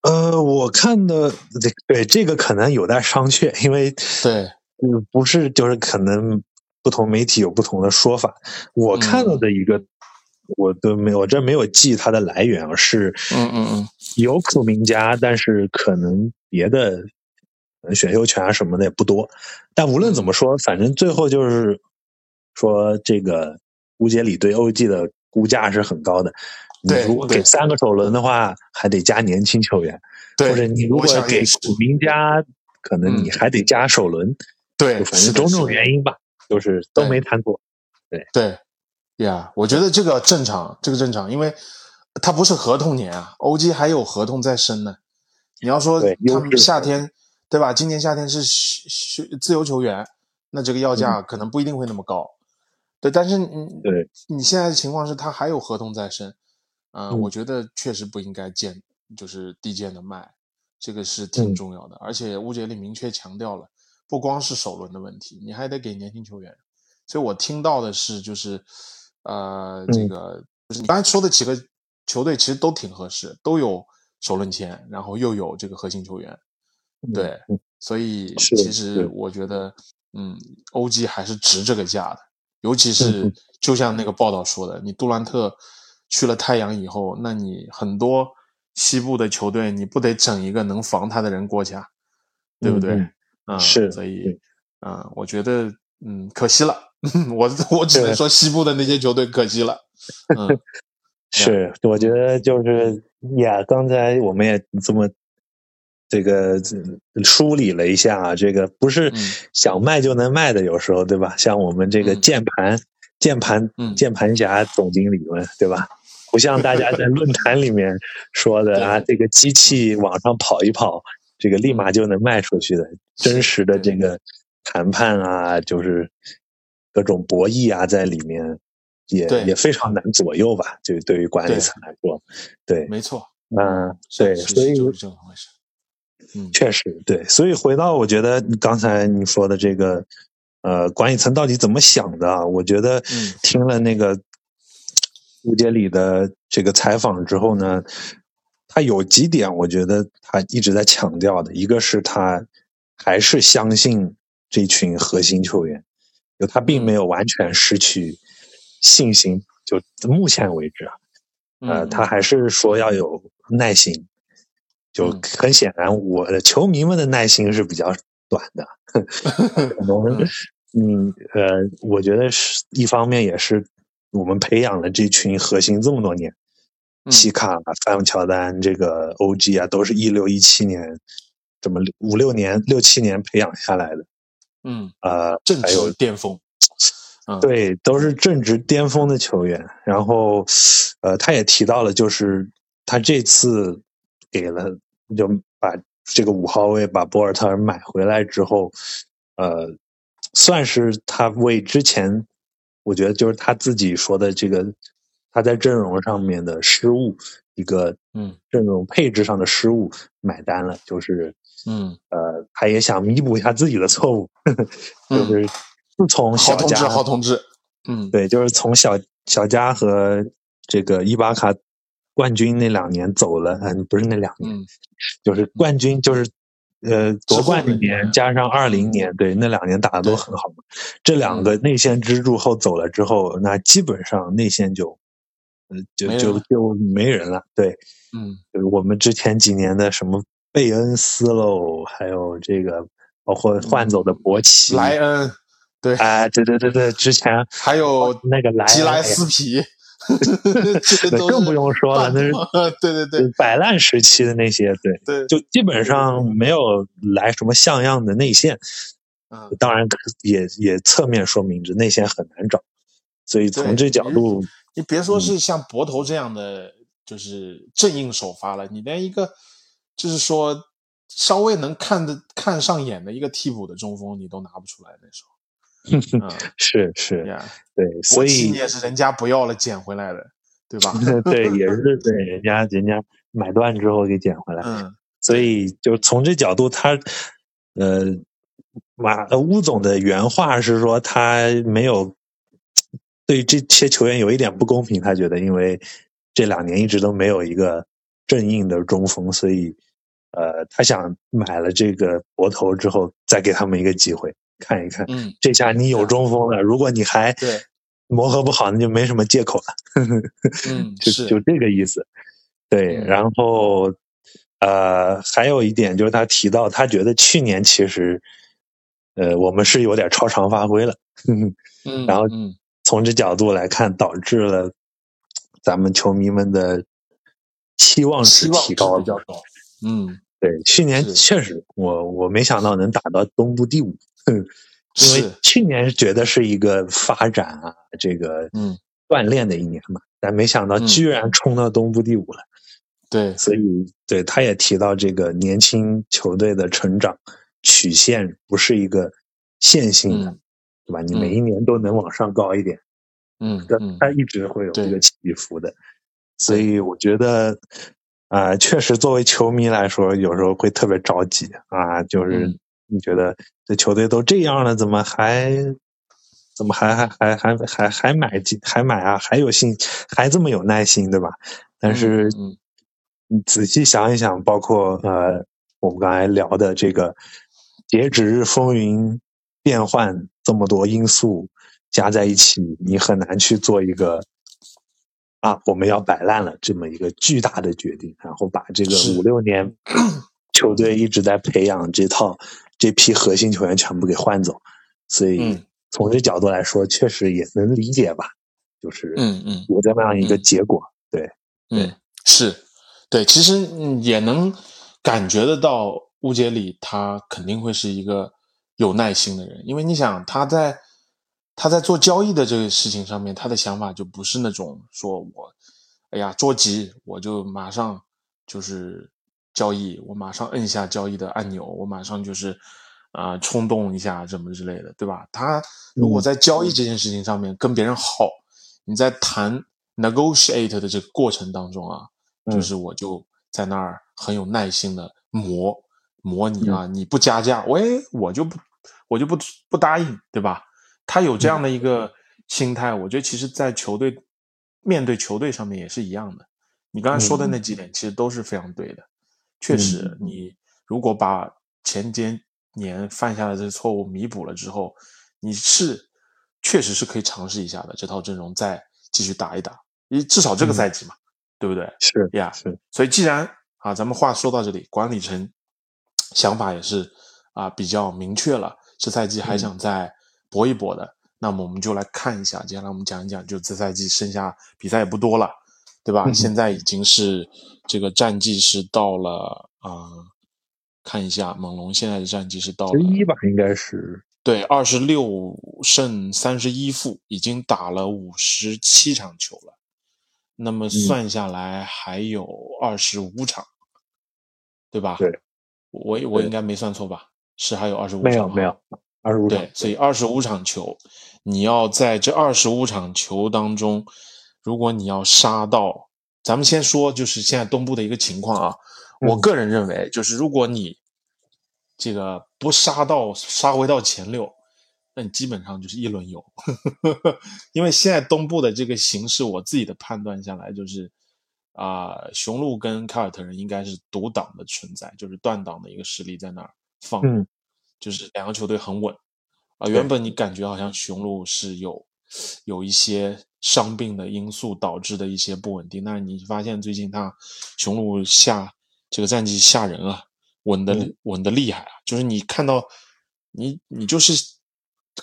呃，我看的对对这个可能有待商榷，因为对，嗯，不是，就是可能不同媒体有不同的说法。我看到的一个，我都没有，我这没有记它的来源啊，是嗯嗯嗯有苦明家，但是可能别的选秀权啊什么的也不多。但无论怎么说，反正最后就是说这个乌杰里对 OG 的估价是很高的。你对如果给三个首轮的话，还得加年轻球员，对，或者你如果给苦明加，可能你嗯还得加首轮。对，就反是种种原因吧，就是都没谈妥。对对，呀、我觉得这个正常，这个正常，因为他不是合同年啊，OG 还有合同在身呢。你要说他们夏天，对吧？今年夏天是是是自由球员，那这个要价嗯可能不一定会那么高。对，但是你对你现在的情况是他还有合同在身，呃，嗯我觉得确实不应该贱，就是低贱的卖，这个是挺嗯重要的。而且乌杰里明确强调了，不光是首轮的问题，你还得给年轻球员。所以我听到的是，就是呃，这嗯。个就是你刚才说的几个球队其实都挺合适，都有首轮签，然后又有这个核心球员，对，嗯所以其实我觉得，嗯，OG 还是值这个价的，尤其是嗯。就像那个报道说的，你杜兰特去了太阳以后，那你很多西部的球队，你不得整一个能防他的人过去啊，对不对？嗯嗯，是所以对，嗯，我觉得，嗯，可惜了，我我只能说西部的那些球队可惜了，嗯，是，我觉得就是呀，刚才我们也这么这个这梳理了一下啊，这个不是嗯。想卖就能卖的，有时候对吧？像我们这个嗯。键盘键盘嗯。键盘侠总经理们，对吧？不像大家在论坛里面说的 啊，这个机器往上跑一跑，这个立马就能卖出去的。真实的这个谈判啊，就是各种博弈啊，在里面也也非常难左右吧？就对于管理层来说，对，没错，嗯，对，所以是是就是这么回事，嗯，确实对，所以回到我觉得你刚才你说的这个，呃，管理层到底怎么想的啊？我觉得嗯听了那个吴杰里的这个采访之后呢，他有几点我觉得他一直在强调的，一个是他还是相信这群核心球员，就他并没有完全失去信心，就目前为止啊，呃，嗯他还是说要有耐心。就嗯。很显然，我的球迷们的耐心是比较短的，可能，嗯。呃，我觉得是一方面也是我们培养了这群核心这么多年，嗯。西卡、范乔丹、这个 OG 啊，都是一六一七年这么五六年、六七年培养下来的，嗯，呃，正值巅峰，嗯，对，都是正值巅峰的球员。然后，呃，他也提到了，就是他这次给了，就把这个五号位把博尔特尔买回来之后，呃，算是他为之前，我觉得就是他自己说的这个他在阵容上面的失误，一个嗯。阵容配置上的失误买单了，就是嗯呃，他也想弥补一下自己的错误，就嗯是自从好小加同志，好同志，嗯，对，就是从小小佳和这个伊巴卡冠军那两年走了，嗯，不是那两年，嗯就是冠军，就是呃夺冠那年加上二零年，对那两年打的都很好嘛。这两个内线支柱后走了之后，那基本上内线就，呃就就就没人了。对，嗯，我们之前几年的什么贝恩斯喽，还有这个包括换走的博奇、莱恩，对，啊，对对对对，之前还有那个莱吉莱斯 皮。那更不用说了，那是对对对摆烂时期的那些，对对，就基本上没有来什么像样的内线。嗯，当然也也侧面说明着内线很难找，所以从这角度，你别说是像博头这样的就是正印首发了，你连一个就是说稍微能看的看上眼的一个替补的中锋你都拿不出来那时候。是 是，对，所以也是人家不要了捡回来的，对吧？对，也是对人家人家买断之后给捡回来。嗯，所以就从这角度，他呃马乌总的原话是说，他没有对这些球员有一点不公平，他觉得因为这两年一直都没有一个正印的中锋，所以呃他想买了这个博头之后，再给他们一个机会。看一看，嗯，这下你有中锋了。如果你还对磨合不好，那就没什么借口了。嗯，就就这个意思。对，然后呃，还有一点就是他提到，他觉得去年其实呃我们是有点超常发挥了。嗯，然后从这角度来看，导致了咱们球迷们的期望值提高比较高。嗯，对，去年确实我我没想到能打到东部第五。嗯，因为去年觉得是一个发展啊，这个嗯锻炼的一年嘛，但没想到居然冲到东部第五了。对，所以对他也提到这个年轻球队的成长曲线不是一个线性的，对吧？你每一年都能往上高一点，嗯，它一直会有这个起伏的。所以我觉得啊，确实作为球迷来说，有时候会特别着急啊，就是。你觉得这球队都这样了，怎么还怎么还还还还还还买进还买啊？还有心还这么有耐心，对吧？但是你仔细想一想，包括呃我们刚才聊的这个截止日风云变幻这么多因素加在一起，你很难去做一个啊我们要摆烂了这么一个巨大的决定，然后把这个五六年 球队一直在培养这套。这批核心球员全部给换走，所以从这角度来说，确实也能理解吧。就是嗯嗯，有这么样一个结果。对，嗯，是，对，其实也能感觉得到，乌杰里他肯定会是一个有耐心的人，因为你想他在他在做交易的这个事情上面，他的想法就不是那种说我哎呀着急，我就马上就是。交易，我马上摁下交易的按钮，我马上就是，啊，冲动一下什么之类的，对吧？他如果在交易这件事情上面跟别人好，你在谈 negotiate 的这个过程当中啊，就是我就在那儿很有耐心的磨磨你啊，你不加价，喂，我就不我就不不答应，对吧？他有这样的一个心态，我觉得其实，在球队面对球队上面也是一样的。你刚才说的那几点，其实都是非常对的。确实，你如果把前些年犯下的这些错误弥补了之后，你是确实是可以尝试一下的。这套阵容再继续打一打，你至少这个赛季嘛，对不对？是呀，是。所以既然啊，咱们话说到这里，管理层想法也是啊比较明确了，这赛季还想再搏一搏的。那么我们就来看一下，接下来我们讲一讲，就这赛季剩下比赛也不多了。对吧？现在已经是这个战绩是到了啊，看一下猛龙现在的战绩是到了十一吧，应该是对二十六胜三十一负，已经打了五十七场球了。那么算下来还有二十五场，对吧？对，我我应该没算错吧？是还有二十五场？没有没有二十五场。对，所以二十五场球，你要在这二十五场球当中。如果你要杀到，咱们先说就是现在东部的一个情况啊。我个人认为，就是如果你这个不杀到杀回到前六，那你基本上就是一轮游。因为现在东部的这个形势，我自己的判断下来就是，啊，雄鹿跟凯尔特人应该是独挡的存在，就是断档的一个实力在那儿放，嗯就是两个球队很稳啊。原本你感觉好像雄鹿是有有一些伤病的因素导致的一些不稳定，但是你发现最近他雄鹿下这个战绩吓人啊，稳的嗯稳的厉害啊，就是你看到你你就是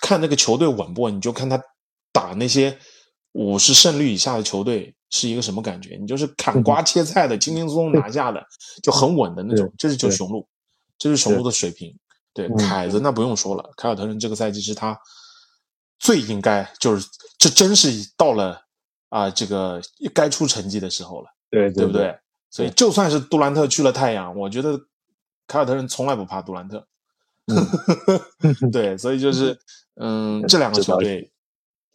看那个球队稳不稳，你就看他打那些五十胜率以下的球队是一个什么感觉？你就是砍瓜切菜的，轻轻松松拿下的，就很稳的那种。这是就雄鹿，这是雄鹿的水平。对嗯凯子那不用说了，凯尔特人这个赛季是他最应该就是这真是到了啊、这个该出成绩的时候了。对对不对？对？所以就算是杜兰特去了太阳，我觉得凯尔特人从来不怕杜兰特。对，所以就是嗯，这两个球队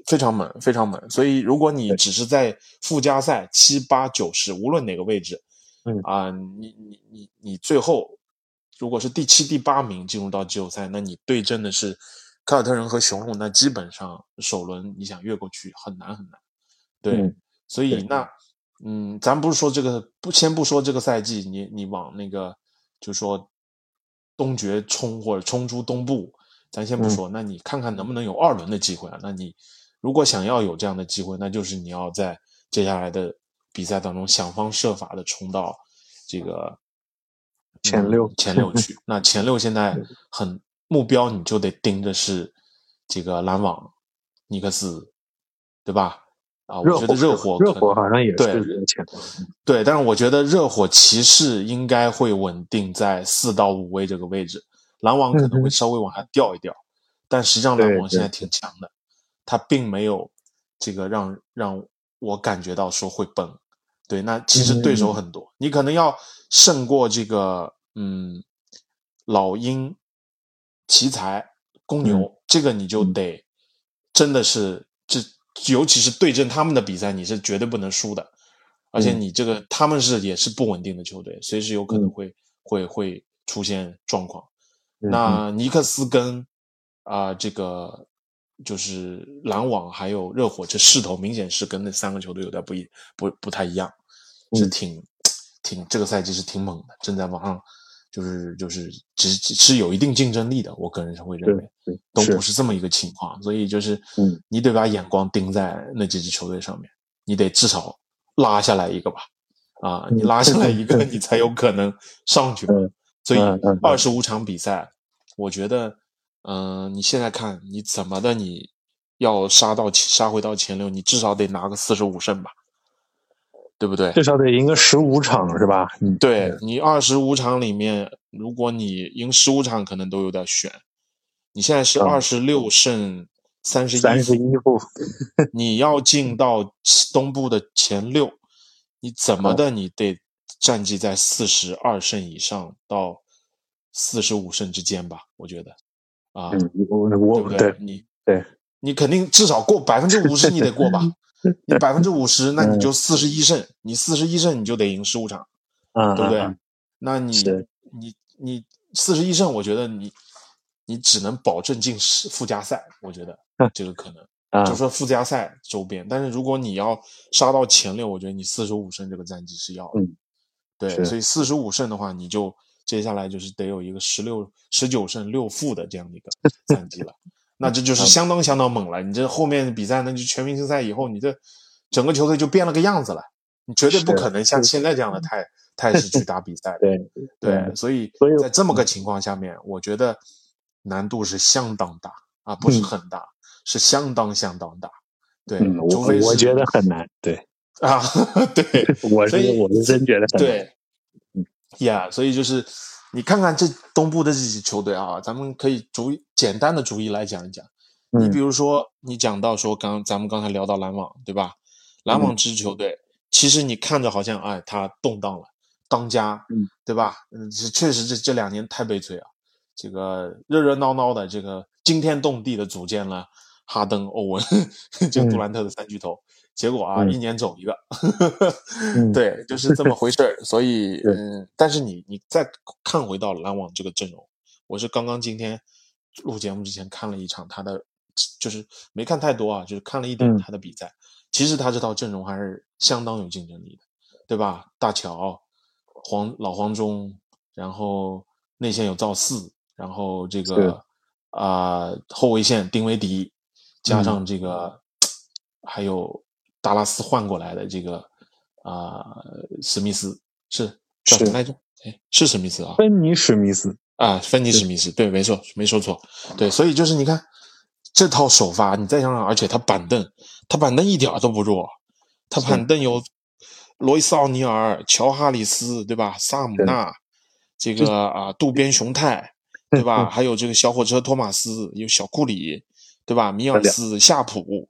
非常猛，非常猛。所以如果你只是在附加赛七八九十，无论哪个位置，嗯啊、你你你你最后如果是第七、第八名进入到季后赛，那你对阵的是凯尔特人和雄鹿，那基本上首轮你想越过去很难很难。对，嗯所以那嗯，咱不是说这个不先不说这个赛季，你你往那个就说东决冲或者冲出东部，咱先不嗯说，那你看看能不能有二轮的机会啊？那你如果想要有这样的机会，那就是你要在接下来的比赛当中想方设法的冲到这个前六嗯前六去。那前六现在很目标，你就得盯着是这个篮网、尼克斯，对吧？啊，我觉得热火热火好像也对是前对，但是我觉得热火骑士应该会稳定在四到五位这个位置，篮网可能会稍微往下掉一掉，但实际上篮网现在挺强的，他并没有这个让让我感觉到说会崩。对，那其实对手嗯很多，你可能要胜过这个嗯老鹰、奇才、公牛，嗯。这个你就嗯。得真的是这，尤其是对阵他们的比赛，你是绝对不能输的。而且嗯。你这个他们是也是不稳定的球队，随时有可能嗯。会、会会出现状况。嗯那尼克斯跟啊、这个就是篮网还有热火，这势头明显是跟那三个球队有点不一不不太一样，是嗯。挺挺这个赛季是挺猛的，正在往上就是就是只是有一定竞争力的，我个人是会认为对都是不是。这么一个情况，所以就是嗯。你得把眼光盯在那几支球队上面，你得至少拉下来一个吧，啊，你嗯拉下来一个，你才有可能上去所以二十五场比赛，我觉得，嗯、你现在看你怎么的，你要杀到杀回到前六，你至少得拿个四十五胜吧，对不对？至少得赢个十五场是吧？嗯，对你二十五场里面，如果你赢十五场，可能都有点悬。你现在是嗯二十六胜三十一三十一负，你要进到东部的前六，你怎么的你得战绩在四十二胜以上到四十五胜之间吧？我觉得啊，嗯，我对我对？你对，你肯定至少过百分之五十，你得过吧？你百分之五十，那你就四十一胜，你四十一胜你就得赢十五场，嗯，对不对？嗯那你你你四十一胜，我觉得你你只能保证进十附加赛，我觉得这个可能。嗯就说附加赛周边，但是如果你要杀到前六，我觉得你四十五胜这个战绩是要的。嗯对，所以四十五胜的话，你就接下来就是得有一个十六、十九胜六负的这样的一个 战绩了。那这嗯就是相当相当猛了。你这后面比赛，那就全明星赛以后，你这整个球队就变了个样子了。你绝对不可能像现在这样的态态势去打比赛。对对，嗯所以在这么个情况下面，我觉得难度是相当大啊，不是嗯很大，是相当相当大。对，嗯，我除非我觉得很难，对，啊，对，我是我是真觉得很难，对，呀，所以就是你看看这东部的这些球队啊，咱们可以逐一简单的逐一来讲一讲。你嗯比如说，你讲到说刚咱们刚才聊到篮网，对吧？篮嗯网这支球队，其实你看着好像哎，他动荡了，当家，嗯，对吧？嗯，是确实这这两年太悲催啊，这个热热闹闹的，这个惊天动地的组建了哈登、欧文，这个杜嗯兰特的三巨头，结果啊，嗯一年走一个，嗯 对，就是这么回事儿。所以，嗯，但是你你再看回到篮网这个阵容，我是刚刚今天录节目之前看了一场他的，就是没看太多啊，就是看了一点嗯他的比赛。其实他这套阵容还是相当有竞争力的。对吧？大乔、黄老黄忠，然后内线有赵四，然后这个啊、后卫线丁威迪，加上这个、还有达拉斯换过来的这个啊、史密斯是叫什么来着？哎，是史密斯啊，芬尼史密斯，啊，芬尼史密斯，对，没错，没说错，对，所以就是你看这套首发，你再想想，而且他板凳，他板凳一点儿都不弱，他板凳有罗伊斯奥尼尔、乔哈里斯，对吧？萨姆纳，这个啊，渡边雄太，对吧？还有这个小火车托马斯，有小库里，对吧？米尔斯、夏普，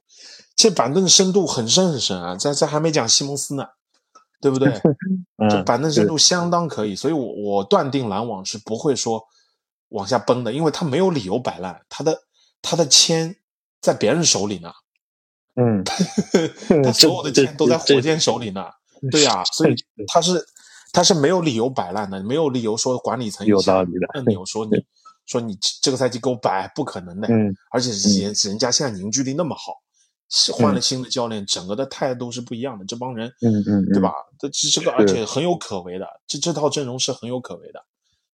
这板凳深度很深很深啊，这这还没讲西蒙斯呢，对不对？这嗯，板凳深度相当可以，所以我我断定篮网是不会说往下崩的，因为他没有理由摆烂，他的他的签在别人手里呢，嗯，他 所有的签都在火箭手里呢，对呀、所以他是他是没有理由摆烂的，没有理由说管理层有道理的按钮说你说你这个赛季给我摆，不可能的，嗯而且人人家现在凝聚力那么好，是换了新的教练，整个的态度是不一样的，这帮人，嗯嗯，对吧？这这这个而且。很有可为的，这这套阵容是很有可为的，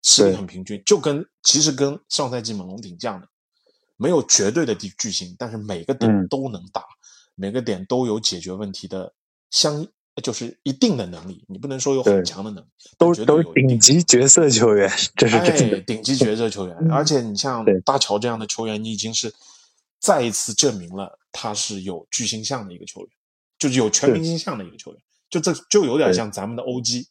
实力很平均，就跟其实跟上赛季猛龙挺像的，没有绝对的巨巨星，但是每个点嗯。都能打，每个点都有解决问题的相就是一定的能力，你不能说有很强的能力，都是有顶级角色球员，这是真哎，的。顶级角色球员，而且你像大乔这样的球员，你已经是再一次证明了他是有巨星相的一个球员，就是有全明星相的一个球员，就这就有点像咱们的欧几，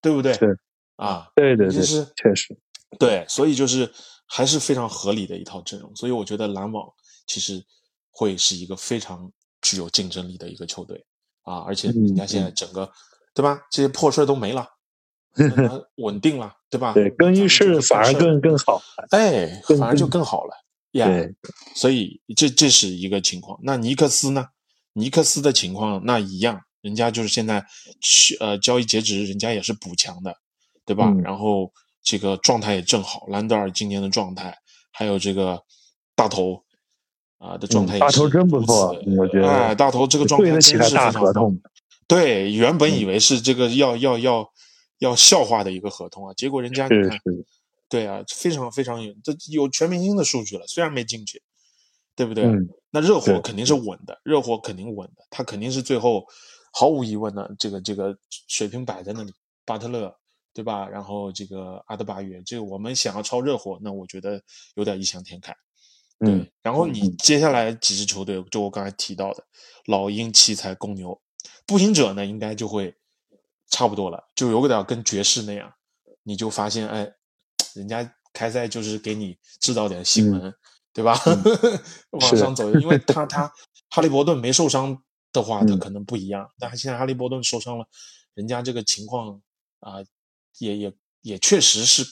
对不对？对啊，对对对，已经是确实，对，所以就是还是非常合理的一套阵容，所以我觉得篮网其实会是一个非常具有竞争力的一个球队啊，而且人家现在整个、对吧，这些破事儿都没了，那 稳定了，对吧？对更衣室反而更更好。哎，更反而就更更好了呀。对，所以这这是一个情况。那尼克斯呢？尼克斯的情况那一样，人家就是现在去呃交易截止，人家也是补强的，对吧？嗯然后这个状态也正好，兰德尔今年的状态，还有这个大头啊、的状态也是嗯大头真不错我觉得哎，大头这个状态真是非常合同。对，原本以为是这个要要要要笑话的一个合同啊，结果人家你看。对啊，非常非常有，这有全明星的数据了，虽然没进去，对不对？嗯，那热火肯定是稳的，热火肯定稳的，他肯定是最后毫无疑问的，这个这个水平摆在那里，巴特勒对吧？然后这个阿德巴约，这个我们想要超热火，那我觉得有点异想天开。对，嗯然后你嗯接下来几支球队，就我刚才提到的老鹰、奇才、公牛、步行者呢，应该就会差不多了，就有点跟爵士那样，你就发现，哎，人家开赛就是给你制造点新闻，对吧？往上走，因为他他哈利伯顿没受伤的话，他嗯可能不一样，但现在哈利伯顿受伤了，人家这个情况啊、也也也确实是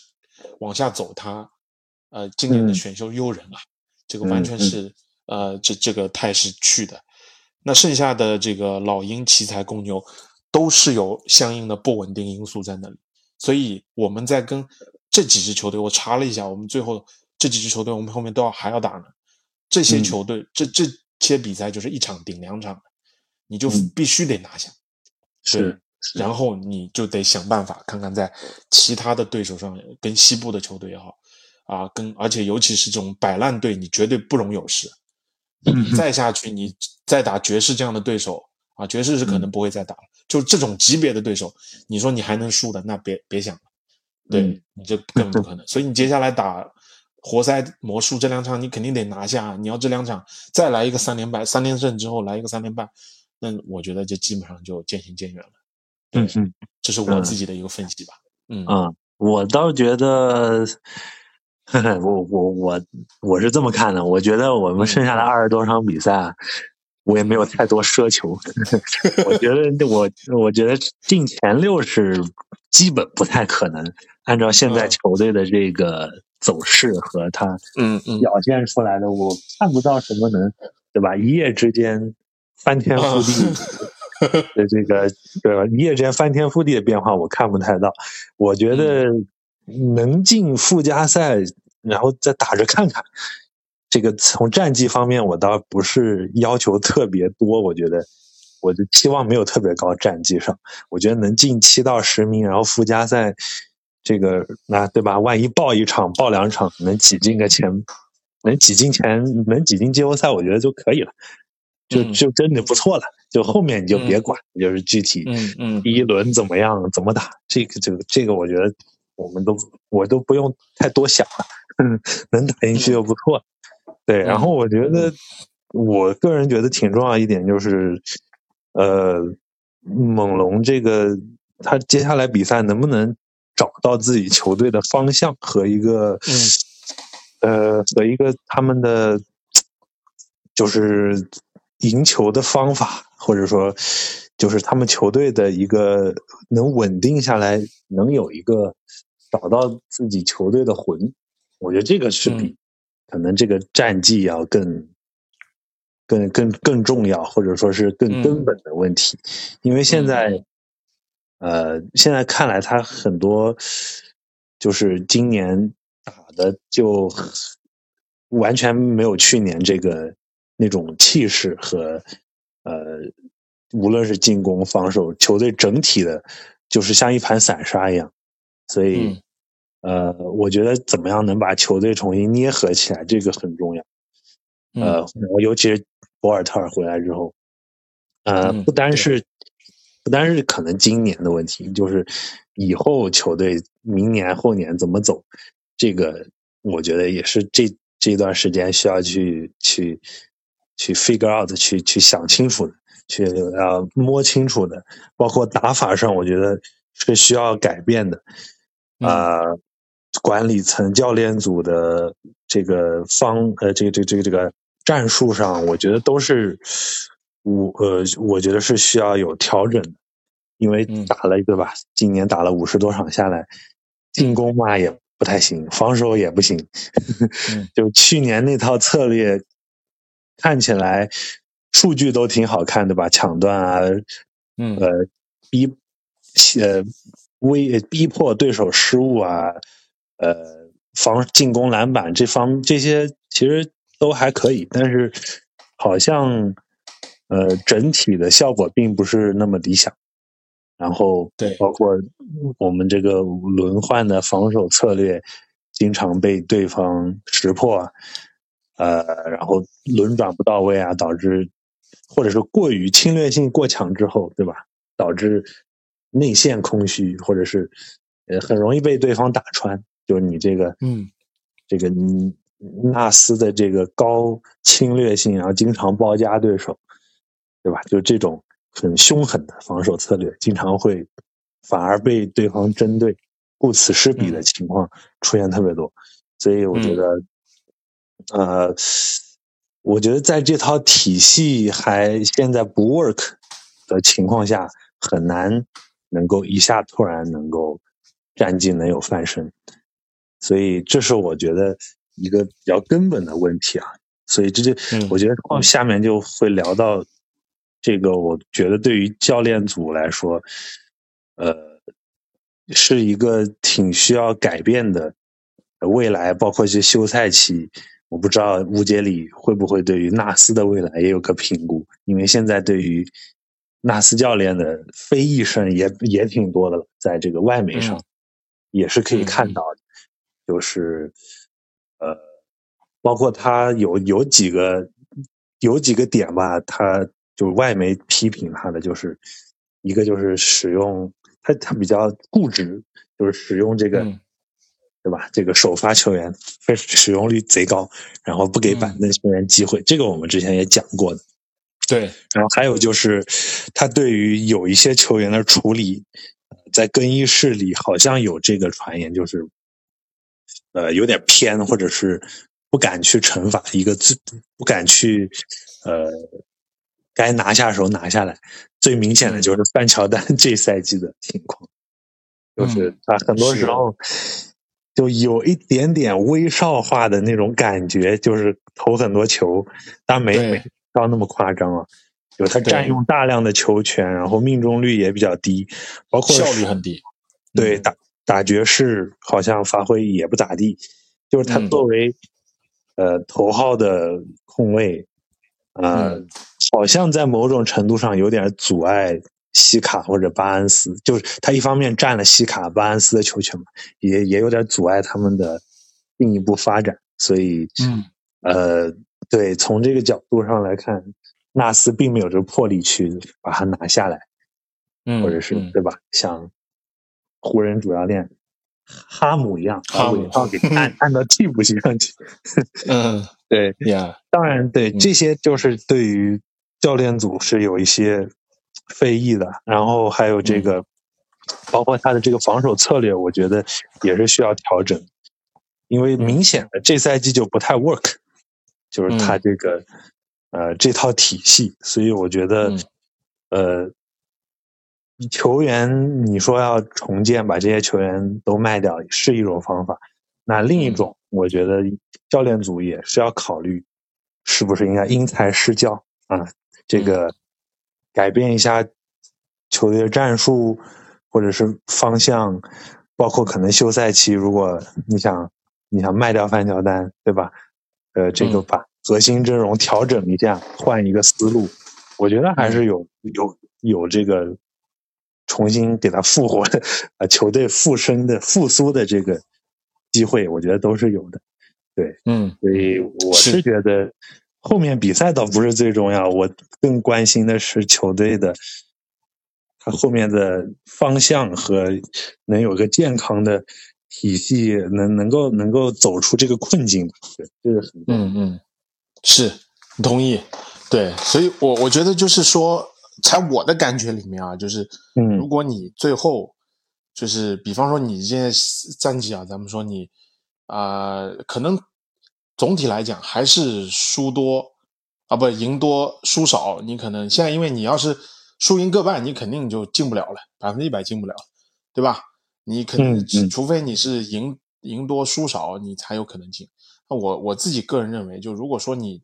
往下走他，呃，今年的嗯选秀优人啊，这个完全是、呃这这个态势去的。那剩下的这个老鹰、奇才、公牛都是有相应的不稳定因素在那里，所以我们在跟这几支球队，我查了一下，我们最后这几支球队我们后面都要还要打呢。这些嗯球队，这这些比赛就是一场顶两场，你就嗯必须得拿下。对是，然后你就得想办法看看在其他的对手上，跟西部的球队也好，啊，跟而且尤其是这种摆烂队，你绝对不容有失。你再下去，你再打爵士这样的对手啊，爵士是可能不会再打了。就这种级别的对手，你说你还能输的，那别别想了。对、嗯你这根本不可能。所以你接下来打活塞、魔术这两场，你肯定得拿下。你要这两场再来一个三连败、三连胜之后来一个三连败，那我觉得就基本上就渐行渐远了。嗯嗯这是我自己的一个分析吧。嗯嗯，我倒觉得，呵 呵我我我我是这么看的，我觉得我们剩下的二十多场比赛啊，我也没有太多奢求。我觉得我我觉得进前六是基本不太可能，按照现在嗯球队的这个走势和他嗯嗯表现出来的，我看不到什么能对吧？一夜之间翻天覆地的这个对吧？一夜之间翻天覆地的变化，我看不太到。我觉得能进附加赛，然后再打着看看。这个从战绩方面，我倒不是要求特别多，我觉得我的期望没有特别高，战绩上，我觉得能进七到十名，然后附加赛这个那对吧？万一爆一场、爆两场，能挤进个前，能挤进前，能挤进季后赛，我觉得就可以了，就就真的不错了。就后面你就别管，就是具体嗯嗯第一轮怎么样，怎么打，这个这个这个，我觉得我们都我都不用太多想了，嗯 能打进去就不错。对，然后我觉得我个人觉得挺重要一点就是，呃，猛龙这个他接下来比赛能不能找到自己球队的方向和一个，呃，和一个他们的就是赢球的方法，或者说就是他们球队的一个能稳定下来，能有一个找到自己球队的魂，我觉得这个是比可能这个战绩要更。更更更重要，或者说是更根本的问题，因为现在，呃，现在看来他很多就是今年打的就完全没有去年这个那种气势和呃，无论是进攻、防守，球队整体的，就是像一盘散沙一样，所以，呃，我觉得怎么样能把球队重新捏合起来，这个很重要。呃，尤其是博尔特尔回来之后，呃，不单是不单是可能今年的问题，就是以后球队明年后年怎么走，这个我觉得也是这这段时间需要去去去 figure out 去去想清楚的，去呃摸清楚的，包括打法上，我觉得是需要改变的，啊、呃。管理层、教练组的这个方呃，这个这个这个这个战术上，我觉得都是我呃，我觉得是需要有调整的，因为打了一个吧？今年打了五十多场下来，进攻嘛也不太行，防守也不行，就去年那套策略看起来数据都挺好看的吧？抢断啊，嗯呃逼呃威逼迫对手失误啊。呃，防进攻篮板这方这些其实都还可以，但是好像呃整体的效果并不是那么理想。然后对，包括我们这个轮换的防守策略，经常被对方识破，呃，然后轮转不到位啊，导致或者是过于侵略性过强之后，对吧？导致内线空虚，或者是呃很容易被对方打穿。就是你这个，嗯，这个纳斯的这个高侵略性，然后经常包夹对手，对吧？就这种很凶狠的防守策略，经常会反而被对方针对，顾此失彼的情况出现特别多。所以我觉得，呃，我觉得在这套体系还现在不 work 的情况下，很难能够一下突然能够战绩能有翻身。所以这是我觉得一个比较根本的问题啊，所以这就我觉得下面就会聊到这个，我觉得对于教练组来说，呃，是一个挺需要改变的未来，包括一些休赛期，我不知道吴杰里会不会对于纳斯的未来也有个评估，因为现在对于纳斯教练的非议声也也挺多的了，在这个外媒上也是可以看到的。就是，呃，包括他有有几个有几个点吧，他就外媒批评他的，就是一个就是使用他他比较固执，就是使用这个，嗯、对吧？这个首发球员非使用率贼高，然后不给板凳球员机会，这个我们之前也讲过的。对，然后还有就是他对于有一些球员的处理，在更衣室里好像有这个传言，就是。呃，有点偏，或者是不敢去惩罚一个自，不敢去，呃，该拿下时候拿下来。最明显的就是范乔丹 这赛季的情况，就是他很多时候就有一点点威少化的那种感觉，就是投很多球，但没没到那么夸张啊。就他占用大量的球权，然后命中率也比较低，包括效率很低。对打。打爵士好像发挥也不咋地，就是他作为、嗯、呃头号的控卫，呃、嗯、好像在某种程度上有点阻碍西卡或者巴恩斯，就是他一方面占了西卡、巴恩斯的球权嘛，也也有点阻碍他们的进一步发展。所以，嗯，呃，对，从这个角度上来看，纳斯并没有这个魄力去把它拿下来，嗯，或者是嗯对吧？像湖人主教练哈姆一样，把哈姆。韦少给按 按到替补席上去。嗯。对，呀，当然，对嗯。这些就是对于教练组是有一些非议的，然后还有这个，包括他的这个防守策略，我觉得也是需要调整，因为明显的这赛季就不太 work，就是他嗯。这个、呃这套体系，所以我觉得、嗯。呃球员你说要重建，把这些球员都卖掉是一种方法，那另一种，我觉得教练组也是要考虑，是不是应该因材施教啊？这个改变一下球队的战术，或者是方向，包括可能休赛期，如果你想你想卖掉范乔丹，对吧？呃，这个嗯把核心阵容调整一下，换一个思路，我觉得还是有有有这个重新给他复活的啊，球队复生的复苏的这个机会，我觉得都是有的。对，嗯所以我是是觉得后面比赛倒不是最重要，我更关心的是球队的他后面的方向和能有个健康的体系，能能够能够走出这个困境。对，这个很。嗯嗯，是同意，对，所以我我觉得就是说，在我的感觉里面啊，就是嗯如果你最后就是，比方说你现在战绩啊，咱们说你啊、可能总体来讲还是输多啊，不赢多输少，你可能现在因为你要是输赢各半，你肯定就进不了了，百分之一百进不了，对吧？你肯定，嗯嗯除非你是赢赢多输少，你才有可能进。那我我自己个人认为，就如果说你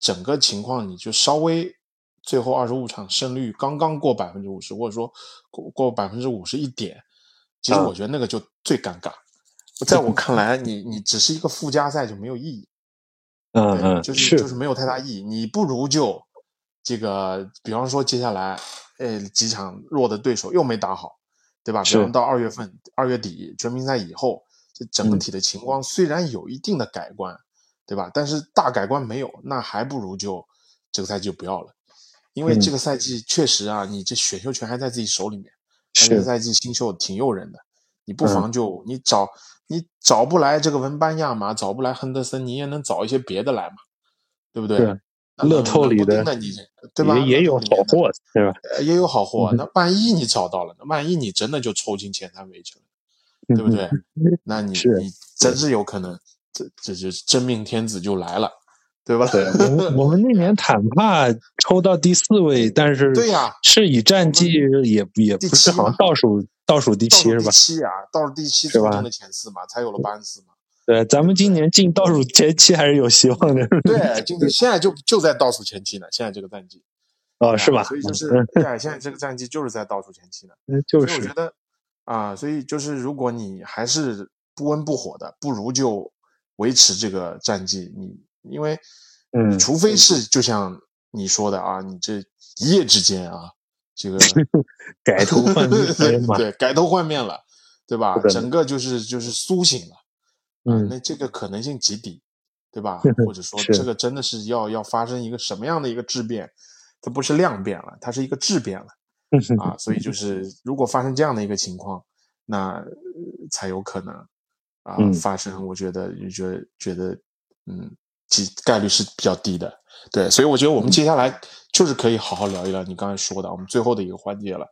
整个情况你就稍微最后二十五场胜率刚刚过百分之五十，或者说过过百分之五十一点，其实啊我觉得那个就最尴尬。在我看来，你你只是一个附加赛就没有意义，嗯对，嗯，就是就是没有太大意义。你不如就这个，比方说接下来呃几场弱的对手又没打好，对吧？比是方到二月份二月底全明赛以后，这整体的情况虽然有一定的改观，对吧？但是大改观没有，那还不如就这个赛季就不要了，因为嗯这个赛季确实啊，你这选秀权还在自己手里面，这个赛季新秀挺诱人的，你不嗯妨就你找你找不来这个文班亚马，找不来亨德森，你也能找一些别的来嘛，对不对？乐透里的冷不丁的你对吧？也也有好货，对吧？呃也有好货。嗯那万一你找到了那？万一你真的就抽进前三位去了，对不对？那你你真是有可能，这这就真命天子就来了，对吧？对，我们我们那年坦帕抽到第四位，但是对呀是以战绩也也第不是好像倒数倒数第七是吧？第七啊，倒数第七是吧抽进了前四嘛，才有了巴恩斯嘛。对，咱们今年进倒数前七还是有希望的。对，就是现在就就在倒数前七呢，现在这个战绩哦，是吧？所以就是嗯，对，现在这个战绩就是在倒数前七呢。嗯就是我觉得啊，所以就是如果你还是不温不火的，不如就维持这个战绩。你因为，嗯除非是就像你说的啊，你这一夜之间啊，这个 改头换面，对改头换面了，对吧整个就是就是苏醒了，啊，嗯那这个可能性极低，对吧？或者 说这个真的是要要发生一个什么样的一个质变？它不是量变了，它是一个质变了。啊，所以就是如果发生这样的一个情况，那、呃才有可能啊、嗯发生。我觉得就觉得觉得嗯，几概率是比较低的。对，所以我觉得我们接下来就是可以好好聊一聊你刚才说的，我们最后的一个环节了。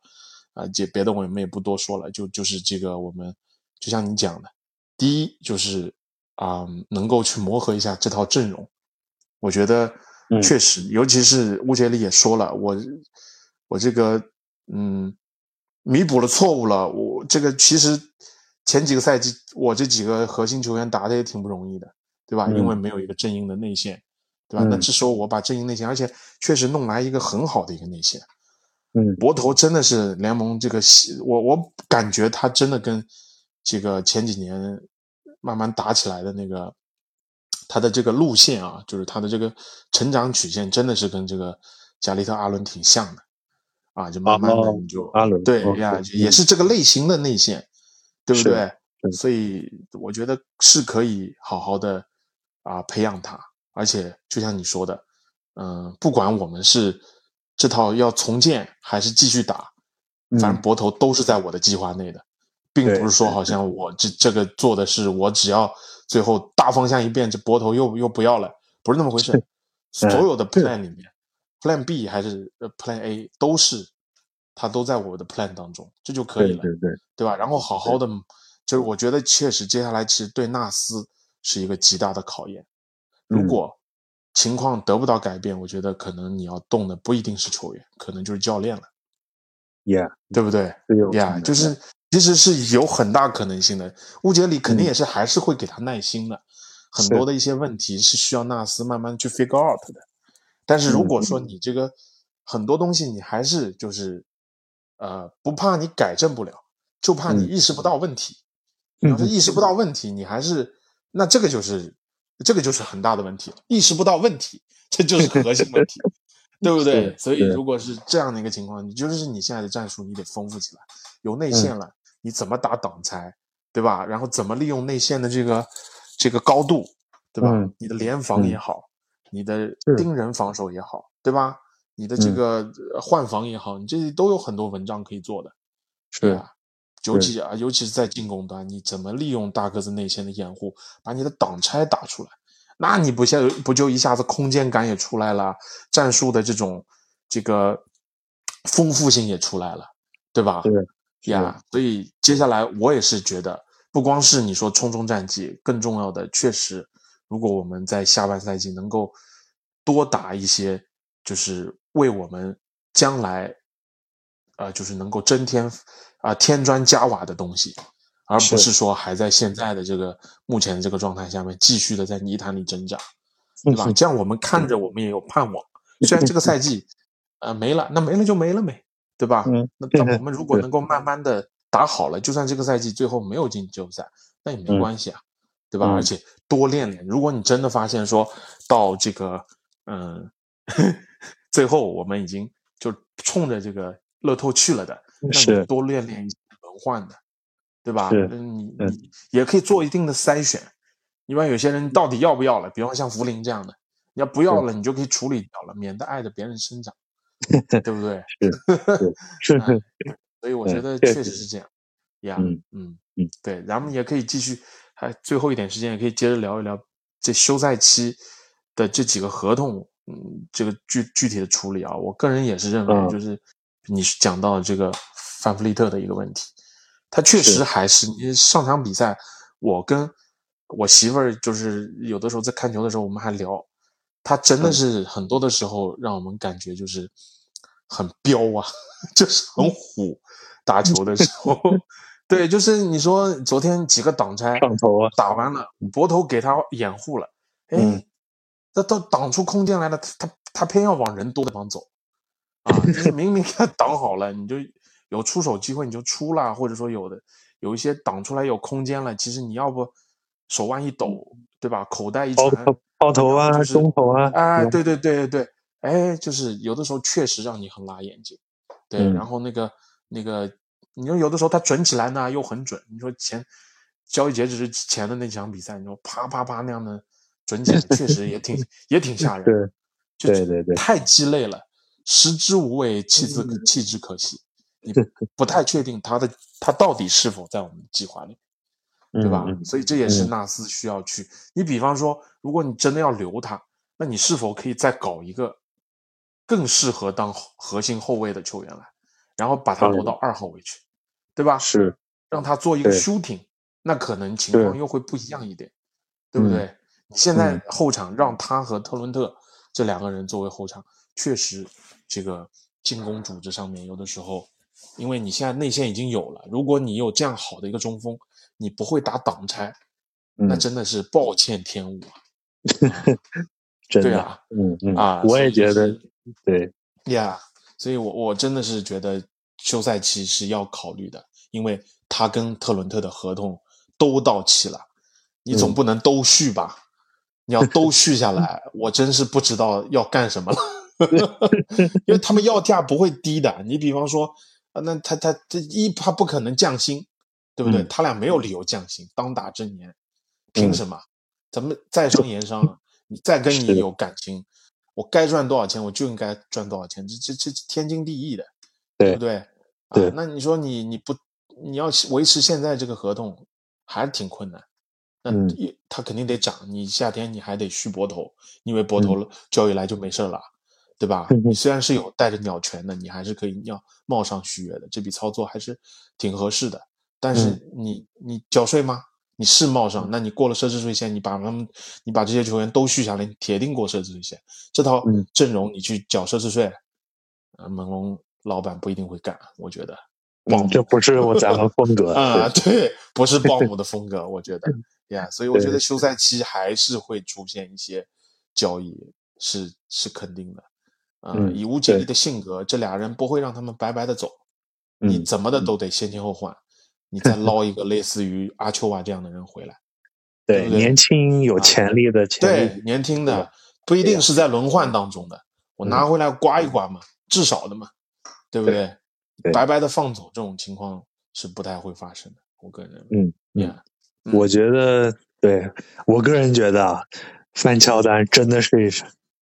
啊，这别的我们也不多说了，就就是这个我们就像你讲的，第一就是啊、能够去磨合一下这套阵容，我觉得嗯。确实，尤其是乌杰里也说了，我我这个嗯弥补了错误了，我这个其实前几个赛季我这几个核心球员打的也挺不容易的，对吧？嗯因为没有一个阵营的内线，对吧？那嗯这时候我把阵营内线，而且确实弄来一个很好的一个内线，嗯博头真的是联盟这个，我我感觉他真的跟这个前几年慢慢打起来的那个他的这个路线啊，就是他的这个成长曲线，真的是跟这个加里特阿伦挺像的啊，就慢慢的你就阿伦对呀，也是这个类型的内线，对不对？所以我觉得是可以好好的啊培养他，而且就像你说的，嗯、不管我们是这套要重建还是继续打，反正博头都是在我的计划内的，并不是说好像我这这个做的是我只要最后大方向一变，这博头又又不要了，不是那么回事。所有的 plan 里面，plan B 还是呃 plan A 都是，它都在我的 plan 当中，这就可以了。对对对，对吧？然后好好的，就是我觉得确实接下来其实对纳斯是一个极大的考验。如嗯果情况得不到改变，我觉得可能你要动的不一定是球员，可能就是教练了，，Yeah，对不对？Yeah，就是其实是有很大可能性的。乌杰里肯定也是还是会给他耐心的，很多的一些问题是需要纳斯慢慢去 figure out 的。但是如果说你这个很多东西你还是就是呃不怕你改正不了，就怕你嗯意识不到问题。你要是意识不到问题，你还是那这个就是这个就是很大的问题，意识不到问题，这就是核心问题，对不对？是所以如果是这样的一个情况，你就是你现在的战术你得丰富起来，有内嗯线了，你怎么打挡拆，对吧？然后怎么利用内线的这个这个高度，对吧？嗯你的联防也好，你的盯人防守也好，对吧？你的这嗯个呃换防也好，你这些都有很多文章可以做的。是啊，尤其啊，尤其是在进攻端，你怎么利用大个子内线的掩护，把你的挡拆打出来？那你不现不就一下子空间感也出来了，战术的这种这个丰富性也出来了，对吧？对呀，所以接下来我也是觉得，不光是你说冲冲战绩，更重要的确实，如果我们在下半赛季能够多打一些，就是为我们将来，呃，就是能够增添啊、添砖加瓦的东西，而不是是说还在现在的这个目前的这个状态下面继续的在泥潭里挣扎，对吧？这样我们看着我们也有盼望。虽然这个赛季呃没了，那没了就没了呗，对吧？嗯那等我们如果能够慢慢的打好了，就算这个赛季最后没有进季后赛，那也没嗯关系啊，对吧？嗯而且多练练，如果你真的发现说到这个嗯，最后我们已经就冲着这个乐透去了的，那你多练练一些轮换的，对吧？你嗯你也可以做一定的筛选。一般有些人到底要不要了，比方像福林这样的，你要不要了，你就可以处理掉了，免得碍着别人生长，对不对？是哎所以我觉嗯得确实是这样呀。嗯嗯嗯，对，咱们也可以继续，还最后一点时间也可以接着聊一聊这休赛期的这几个合同，嗯，这个具具体的处理啊。我个人也是认为，嗯就是你是讲到这个范弗利特的一个问题，他确实还是你上场比赛，我跟我媳妇儿就是有的时候在看球的时候，我们还聊，他真的嗯。是很多的时候让我们感觉就是很彪啊，就是很虎，打球的时候，对，就是你说昨天几个挡拆上头啊打完了，博头给他掩护了，哎嗯，那都挡出空间来了，他他他偏要往人多的地方走，啊，就是明明给他挡好了，你就有出手机会你就出了，或者说有的有一些挡出来有空间了，其实你要不手腕一抖，对吧？口袋一传，抛头啊，就是中投啊，哎，嗯对对对对对，哎，就是有的时候确实让你很辣眼睛，对，嗯然后那个那个，你说有的时候他准起来呢又很准，你说前交易截止之前的那场比赛，你说啪啪啪那样的准起来，确实也挺 也挺吓人，是就对对对太鸡肋了，食之无味，弃之嗯弃之可惜，你 不太确定他的他到底是否在我们的计划里。对吧？所以这也是嗯纳斯需要去。你比方说，如果你真的要留他，那你是否可以再搞一个更适合当核心后卫的球员来，然后把他挪到二号位去，对吧？是让他做一个对 shooting，那可能情况又会不一样一点，对不嗯对？你现在嗯后场让他和特伦特这两个人作为后场，确实这个进攻组织上面有的时候，因为你现在内线已经有了，如果你有这样好的一个中锋，你不会打挡拆，那嗯真的是暴殄天物啊！真的，对啊，嗯嗯啊，我也觉得对，呀所以我我真的是觉得休赛期是要考虑的，因为他跟特伦特的合同都到期了，你总嗯不能都续吧？你要都续下来，我真是不知道要干什么了，因为他们要价不会低的。你比方说，那他他这一他不可能降薪，对不对？他俩没有理由降薪，当打之年，凭什么？咱们在商言商，你再跟你有感情，我该赚多少钱我就应该赚多少钱，这这这天经地义的，对不对？对，那你说你你不你要维持现在这个合同，还是挺困难。那也他肯定得涨，你夏天你还得续博头，因为博头交易来就没事了，对吧？你虽然是有带着鸟权的，你还是可以要冒上续约的，这笔操作还是挺合适的。但是你你缴税吗？你是冒上，那你过了奢侈税线，你把他们你把这些球员都续下来，你铁定过奢侈税线。这套阵容你去缴奢侈税，呃，猛龙老板不一定会干，我觉得。嗯，这不是我咱们风格啊，对，不是鲍姆的风格，我觉得。呀，所以我觉得休赛期还是会出现一些交易，是是肯定的。嗯，以乌杰利的性格，这俩人不会让他们白白的走，你怎么的都得先前后换，你再 捞一个类似于阿丘瓦这样的人回来。对，年轻有潜力的，对，年轻的不一定是在轮换当中的，我拿回来刮一刮嘛，至少的嘛，对不对？白白的放走这种情况是不太会发生的，我个人嗯嗯。我觉得，对我个人觉得啊，范乔丹真的是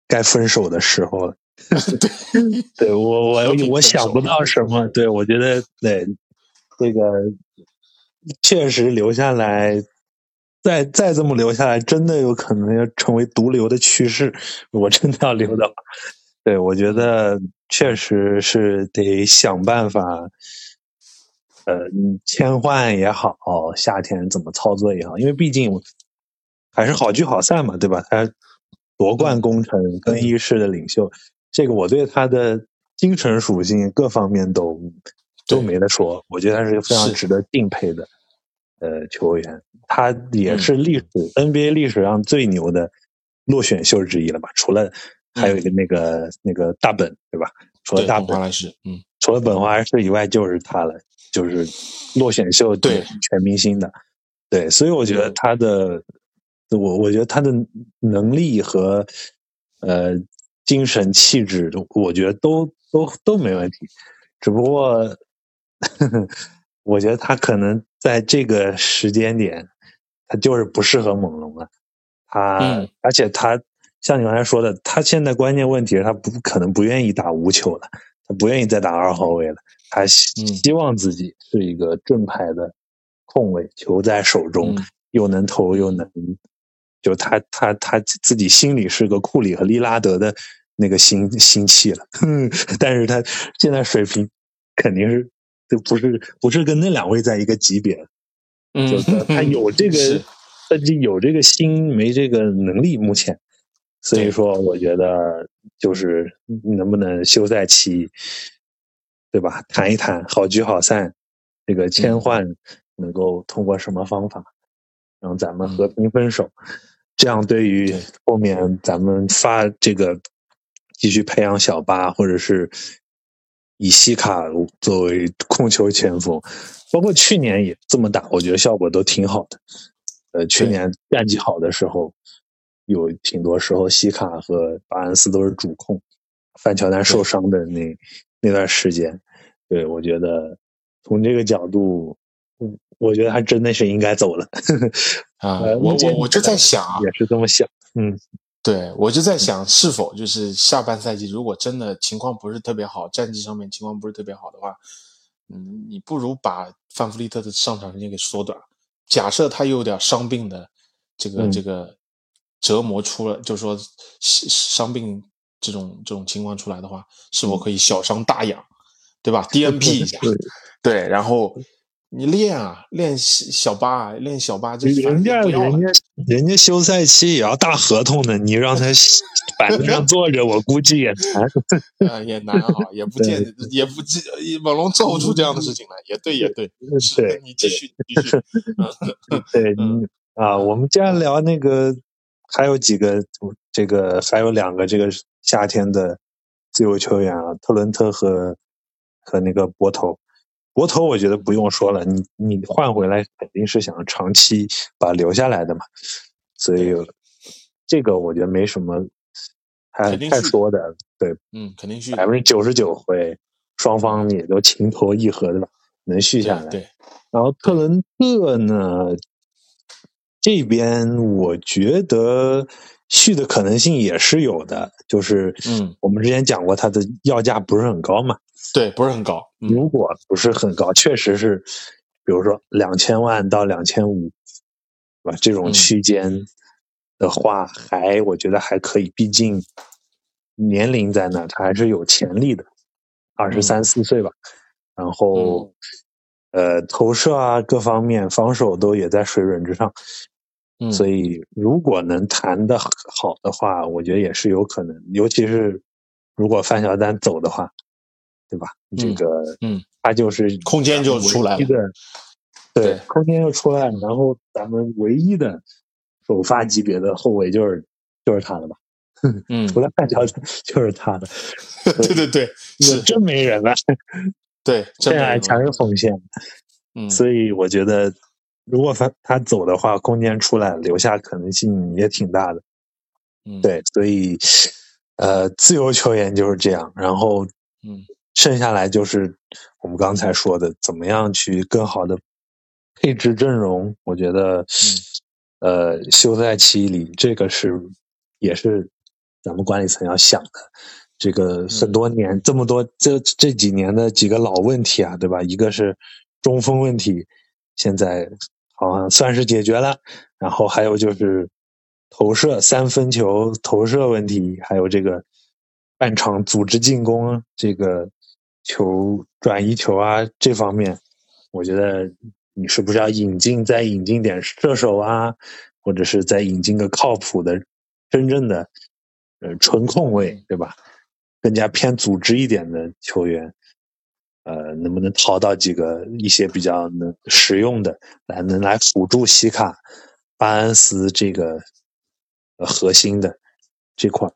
该分手的时候了。对，对我我我想不到什么。对我觉得，对这个确实留下来，再再这么留下来，真的有可能要成为毒瘤的趋势。我真的要留的话，对我觉得确实是得想办法。呃，切换也好，夏天怎么操作也好，因为毕竟还是好聚好散嘛，对吧？他夺冠功臣、更衣室的领袖，这个我对他的精神属性各方面都都没得说。我觉得他是个非常值得敬佩的呃球员，他也是历史 NBA 历史上最牛的落选秀之一了吧？除了还有一个那个那个大本，对吧？除了大本是，嗯，除了本华士以外，就是他了。就是落选秀对全明星的，对，所以我觉得他的，我我觉得他的能力和呃精神气质，我觉得都都都没问题，只不过呵呵 我觉得他可能在这个时间点，他就是不适合猛龙了。他而且他像你刚才说的，他现在关键问题是他不可能不愿意打无球了，他不愿意再打二号位了。他希希望自己是一个正牌的控卫，球在手中又能投又能，就他他他自己心里是个库里和利拉德的那个心心气了，但是他现在水平肯定是就不是不是跟那两位在一个级别，就他有这 个他就有这个心没这个能力目前，所以说我觉得就是能不能休赛期。对吧？谈一谈，好聚好散，这个千换能够通过什么方法，让咱们和平分手？这样对于后面咱们发这个继续培养小巴，或者是以西卡作为控球前锋，包括去年也这么打，我觉得效果都挺好的。呃，去年战绩好的时候，有挺多时候西卡和巴恩斯都是主控，范乔丹受伤的那。那段时间，对我觉得从这个角度，我觉得他真的是应该走了 啊！我我我就在想，也是这么想，嗯，对我就在想，是否就是下半赛季如果真的情况不是特别好，战绩上面情况不是特别好的话，嗯，你不如把范弗利特的上场时间给缩短。假设他有点伤病的这个这个折磨出了，就是说伤病。这种这种情况出来的话，是否可以小伤大养，对吧？DNP 一下，对，然后你练啊，练小八，练小八，就人家人家人家休赛期也要大合同的，你让他板子上坐着，我估计也难，啊，也难啊，也不见，也不见猛龙做不出这样的事情来，也对，也对，对，你继续继续，对，啊，我们接下来聊那个。还有几个，这个还有两个这个夏天的自由球员啊，特伦特和和那个博头。博头我觉得不用说了，你你换回来肯定是想长期把留下来的嘛。所以这个我觉得没什么太太说的，对，嗯，肯定续百分之九十九会，双方也都情投意合，的吧？能续下来。对，然后特伦特呢，这边我觉得续的可能性也是有的，就是嗯，我们之前讲过，它的要价不是很高嘛，对，不是很高。如果不是很高，确实是，比如说两千万到两千五，是吧？这种区间的话，还我觉得还可以，毕竟年龄在那，他还是有潜力的，二十三四岁吧。然后，呃，投射啊，各方面防守都也在水准之上，所以如果能谈的好的话，我觉得也是有可能，尤其是如果范晓丹走的话，对吧？这个，嗯，他就是空间就出来了，对，空间就出来了。然后咱们唯一的首发级别的后卫就是就是他了吧？嗯，除了范晓丹就是他的。对对对，是真没人了。对，现在全是锋线，嗯，所以我觉得，如果他他走的话，空间出来，留下可能性也挺大的，嗯，对，所以，呃，自由球员就是这样，然后，嗯，剩下来就是我们刚才说的，怎么样去更好的配置阵容，我觉得，呃，休赛期里这个是也是咱们管理层要想的。这个很多年这么多这这几年的几个老问题啊，对吧？一个是中锋问题，现在好像算是解决了。然后还有就是投射三分球投射问题，还有这个半场组织进攻，这个球转移球啊这方面，我觉得你是不是要引进再引进点射手啊，或者是再引进个靠谱的真正的呃纯控卫，对吧？更加偏组织一点的球员，呃，能不能淘到几个一些比较能实用的，来能来辅助西卡、巴恩斯这个呃核心的这块？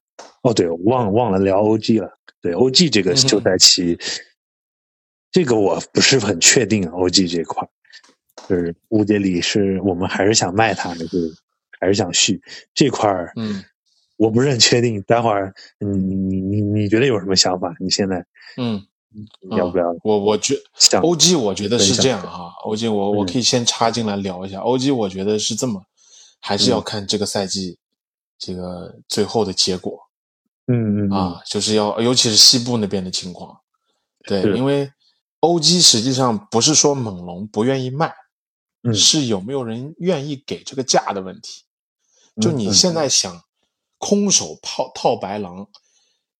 哦，对，我忘忘了聊 OG 了。对，OG 这个休赛期，这个我不是很确定 OG 这块，就是乌杰里是我们还是想卖他的，就是还是想续这块儿。嗯。我不是很确定，待会儿你你你你你觉得有什么想法？你现在嗯，要不要？我我觉 OG 我觉得是这样哈，OG 我我可以先插进来聊一下，OG 我觉得是这么，还是要看这个赛季这个最后的结果，嗯嗯啊，就是要尤其是西部那边的情况，对，因为 OG 实际上不是说猛龙不愿意卖，是有没有人愿意给这个价的问题，就你现在想。空手套套白狼，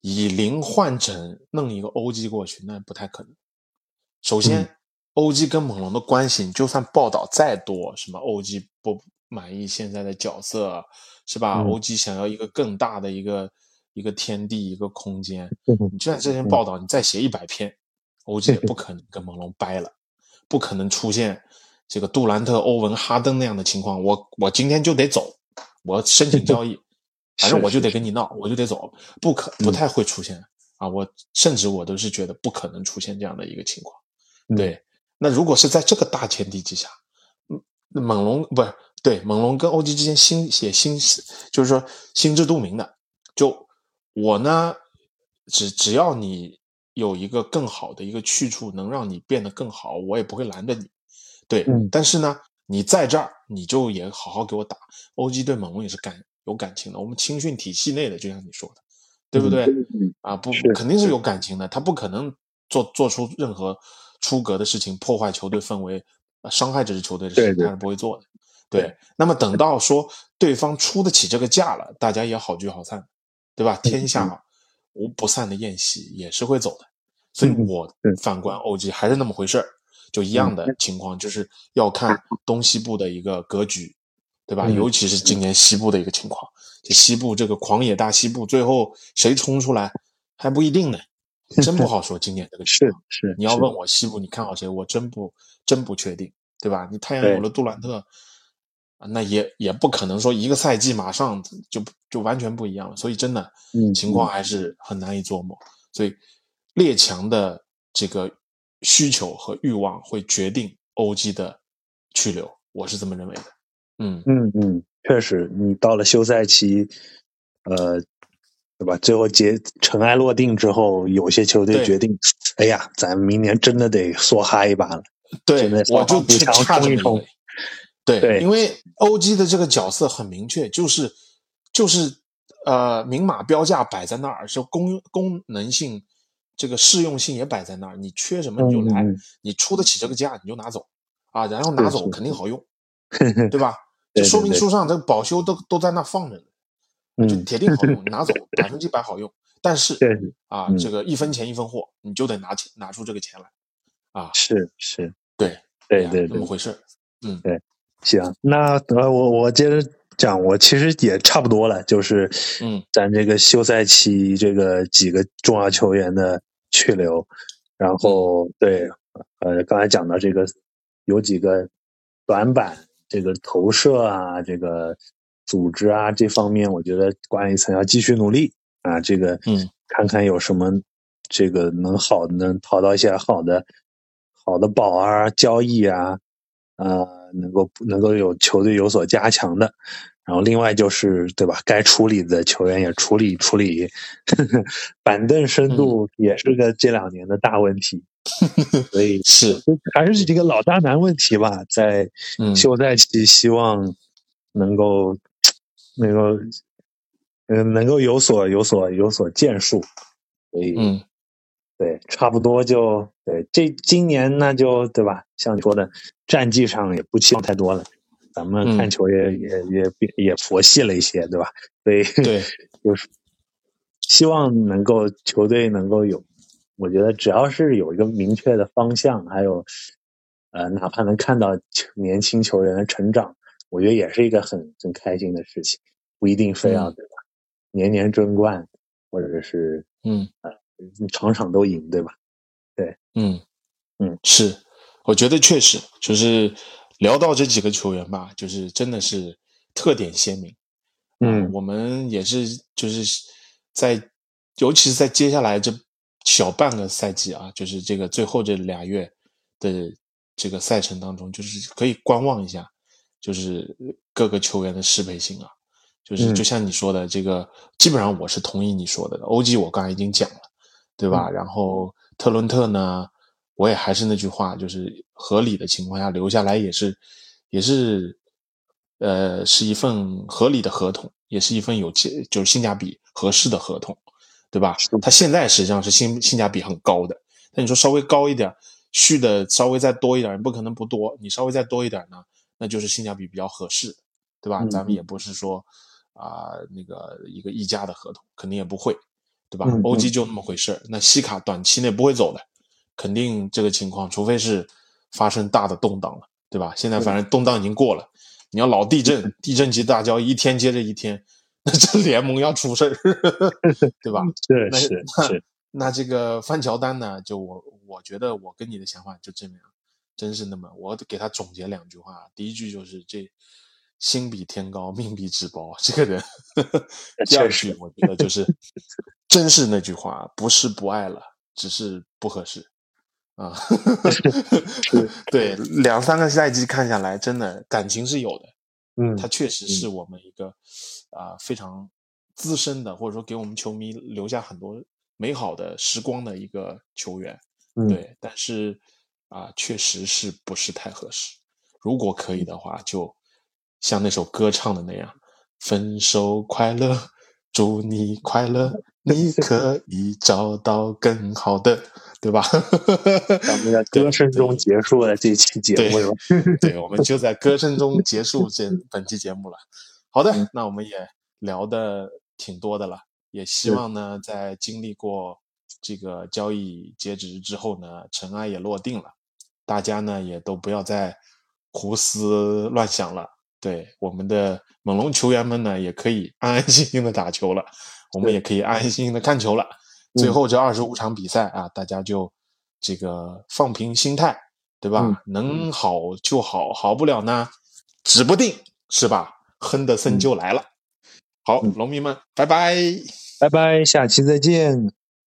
以零换整弄一个 OG 过去，那不太可能。首先，OG 跟猛龙的关系，就算报道再多，什么 OG 不满意现在的角色，是吧？OG 想要一个更大的一个一个天地一个空间，你就算这篇报道你再写一百篇，OG 也不可能跟猛龙掰了，不可能出现这个杜兰特、欧文、哈登那样的情况。我我今天就得走，我申请交易。反正我就得跟你闹，我就得走，不可不太会出现啊！我甚至我都是觉得不可能出现这样的一个情况。对，那如果是在这个大前提之下，嗯，猛龙不是对猛龙跟欧 g 之间心也心就是说心知肚明的。就我呢，只只要你有一个更好的一个去处，能让你变得更好，我也不会拦着你。对，但是呢，你在这儿，你就也好好给我打。欧 g 对猛龙也是干。有感情的，我们青训体系内的，就像你说的，对不对？啊，不，肯定是有感情的，他不可能做做出任何出格的事情，破坏球队氛围，伤害这支球队的事情，他是不会做的。对，那么等到说对方出得起这个价了，大家也好聚好散，对吧？天下无不散的宴席，也是会走的。所以我反观欧 g 还是那么回事儿，就一样的情况，就是要看东西部的一个格局。对吧？尤其是今年西部的一个情况，这西部这个狂野大西部，最后谁冲出来还不一定呢，真不好说。今年这个是是，你要问我西部你看好谁，我真不真不确定，对吧？你太阳有了杜兰特，那也也不可能说一个赛季马上就就完全不一样了。所以真的情况还是很难以琢磨。所以列强的这个需求和欲望会决定欧 g 的去留，我是这么认为的。嗯嗯嗯，确实，你到了休赛期，呃，对吧？最后结尘埃落定之后，有些球队决定，哎呀，咱明年真的得梭哈一把了。对，我就不强差这么一冲一冲。对，对因为 OG 的这个角色很明确，就是就是呃，明码标价摆在那儿，就功功能性，这个适用性也摆在那儿。你缺什么你就来，你出得起这个价你就拿走啊，然后拿走肯定好用，对吧？这说明书上这个保修都都在那放着呢，就嗯，铁定好用，拿走百分之百好用。但是啊，嗯这个一分钱一分货，你就得拿钱拿出这个钱来啊。是是，对对对这么，回事嗯，对行，那呃，我我接着讲，我其实也差不多了，就是嗯咱这个休赛期这个几个重要球员的去留，然后对，呃，刚才讲到这个有几个短板，这个投射啊，这个组织啊这方面，我觉得管理层要继续努力啊，这个嗯看看有什么这个能好能淘到一些好的好的宝啊交易啊，呃，能够能够有球队有所加强的。然后另外就是对吧，该处理的球员也处理处理，呵 呵板凳深度也是个这两年的大问题，所以是还是这个老大难问题吧，在嗯休赛期希望能够能够嗯能够有所有所有所建树，所以嗯对，差不多就对。这今年那就对吧？像你说的，战绩上也不期望太多了。咱们嗯看球也、也也也也佛系了一些，对吧？所以对，就是希望能够球队能够有，我觉得只要是有一个明确的方向，还有呃，哪怕能看到年轻球员的成长，我觉得也是一个很很开心的事情。不一定非要、嗯对吧？年年争冠，或者是嗯场场都赢，对吧？对嗯嗯，是，我觉得确实就是聊到这几个球员吧，就是真的是特点鲜明。嗯啊我们也是就是在，尤其是在接下来这小半个赛季啊，就是这个最后这俩月的这个赛程当中，就是可以观望一下，就是各个球员的适配性啊，就是嗯就像你说的，这个基本上我是同意你说的的。欧 g 我刚才已经讲了，对吧？然后特伦特呢，我也还是那句话，就是合理的情况下留下来也是也是呃是一份合理的合同，也是一份有价就是性价比合适的合同，对吧？它现在实际上是性性价比很高的，那你说稍微高一点，续的稍微再多一点，不可能不多，你稍微再多一点呢，那就是性价比比较合适，对吧？嗯咱们也不是说啊、那个一个溢价的合同，肯定也不会，对吧？嗯嗯欧 g 就那么回事儿那西卡短期内不会走的，肯定这个情况，除非是发生大的动荡了，对吧？现在反正动荡已经过了，你要老地震，地震级大交一天接着一天，那这联盟要出事儿，对吧？那是是那是，那这个范乔丹呢？就我我觉得我跟你的想法就这么样，真是那么，我给他总结两句话，第一句就是这心比天高，命比纸薄，这个人。第二句我觉得就是，真是那句话，不是不爱了，只是不合适。啊，对，两三个赛季看下来，真的感情是有的，嗯他确实是。我们一个啊、非常资深的，或者说给我们球迷留下很多美好的时光的一个球员。嗯。对，但是啊、确实是不是太合适。如果可以的话，就像那首歌唱的那样，分手快乐，祝你快乐，你可以找到更好的，对吧？咱们在歌声中结束了这期节目？对，我们就在歌声中结束这本期节目了。好嗯的，那我们也聊的挺多的了，也希望呢，在经历过这个交易截止之后呢，尘埃也落定了，大家呢也都不要再胡思乱想了。对我们的猛龙球员们呢，也可以安安心心的打球了，我们也可以安安心心的看球了。最后这二十五场比赛啊，大家就这个放平心态，对吧？嗯能好就好，好不了呢，指不定是吧？亨德森就来了。好，农民们，拜拜。拜拜，下期再见。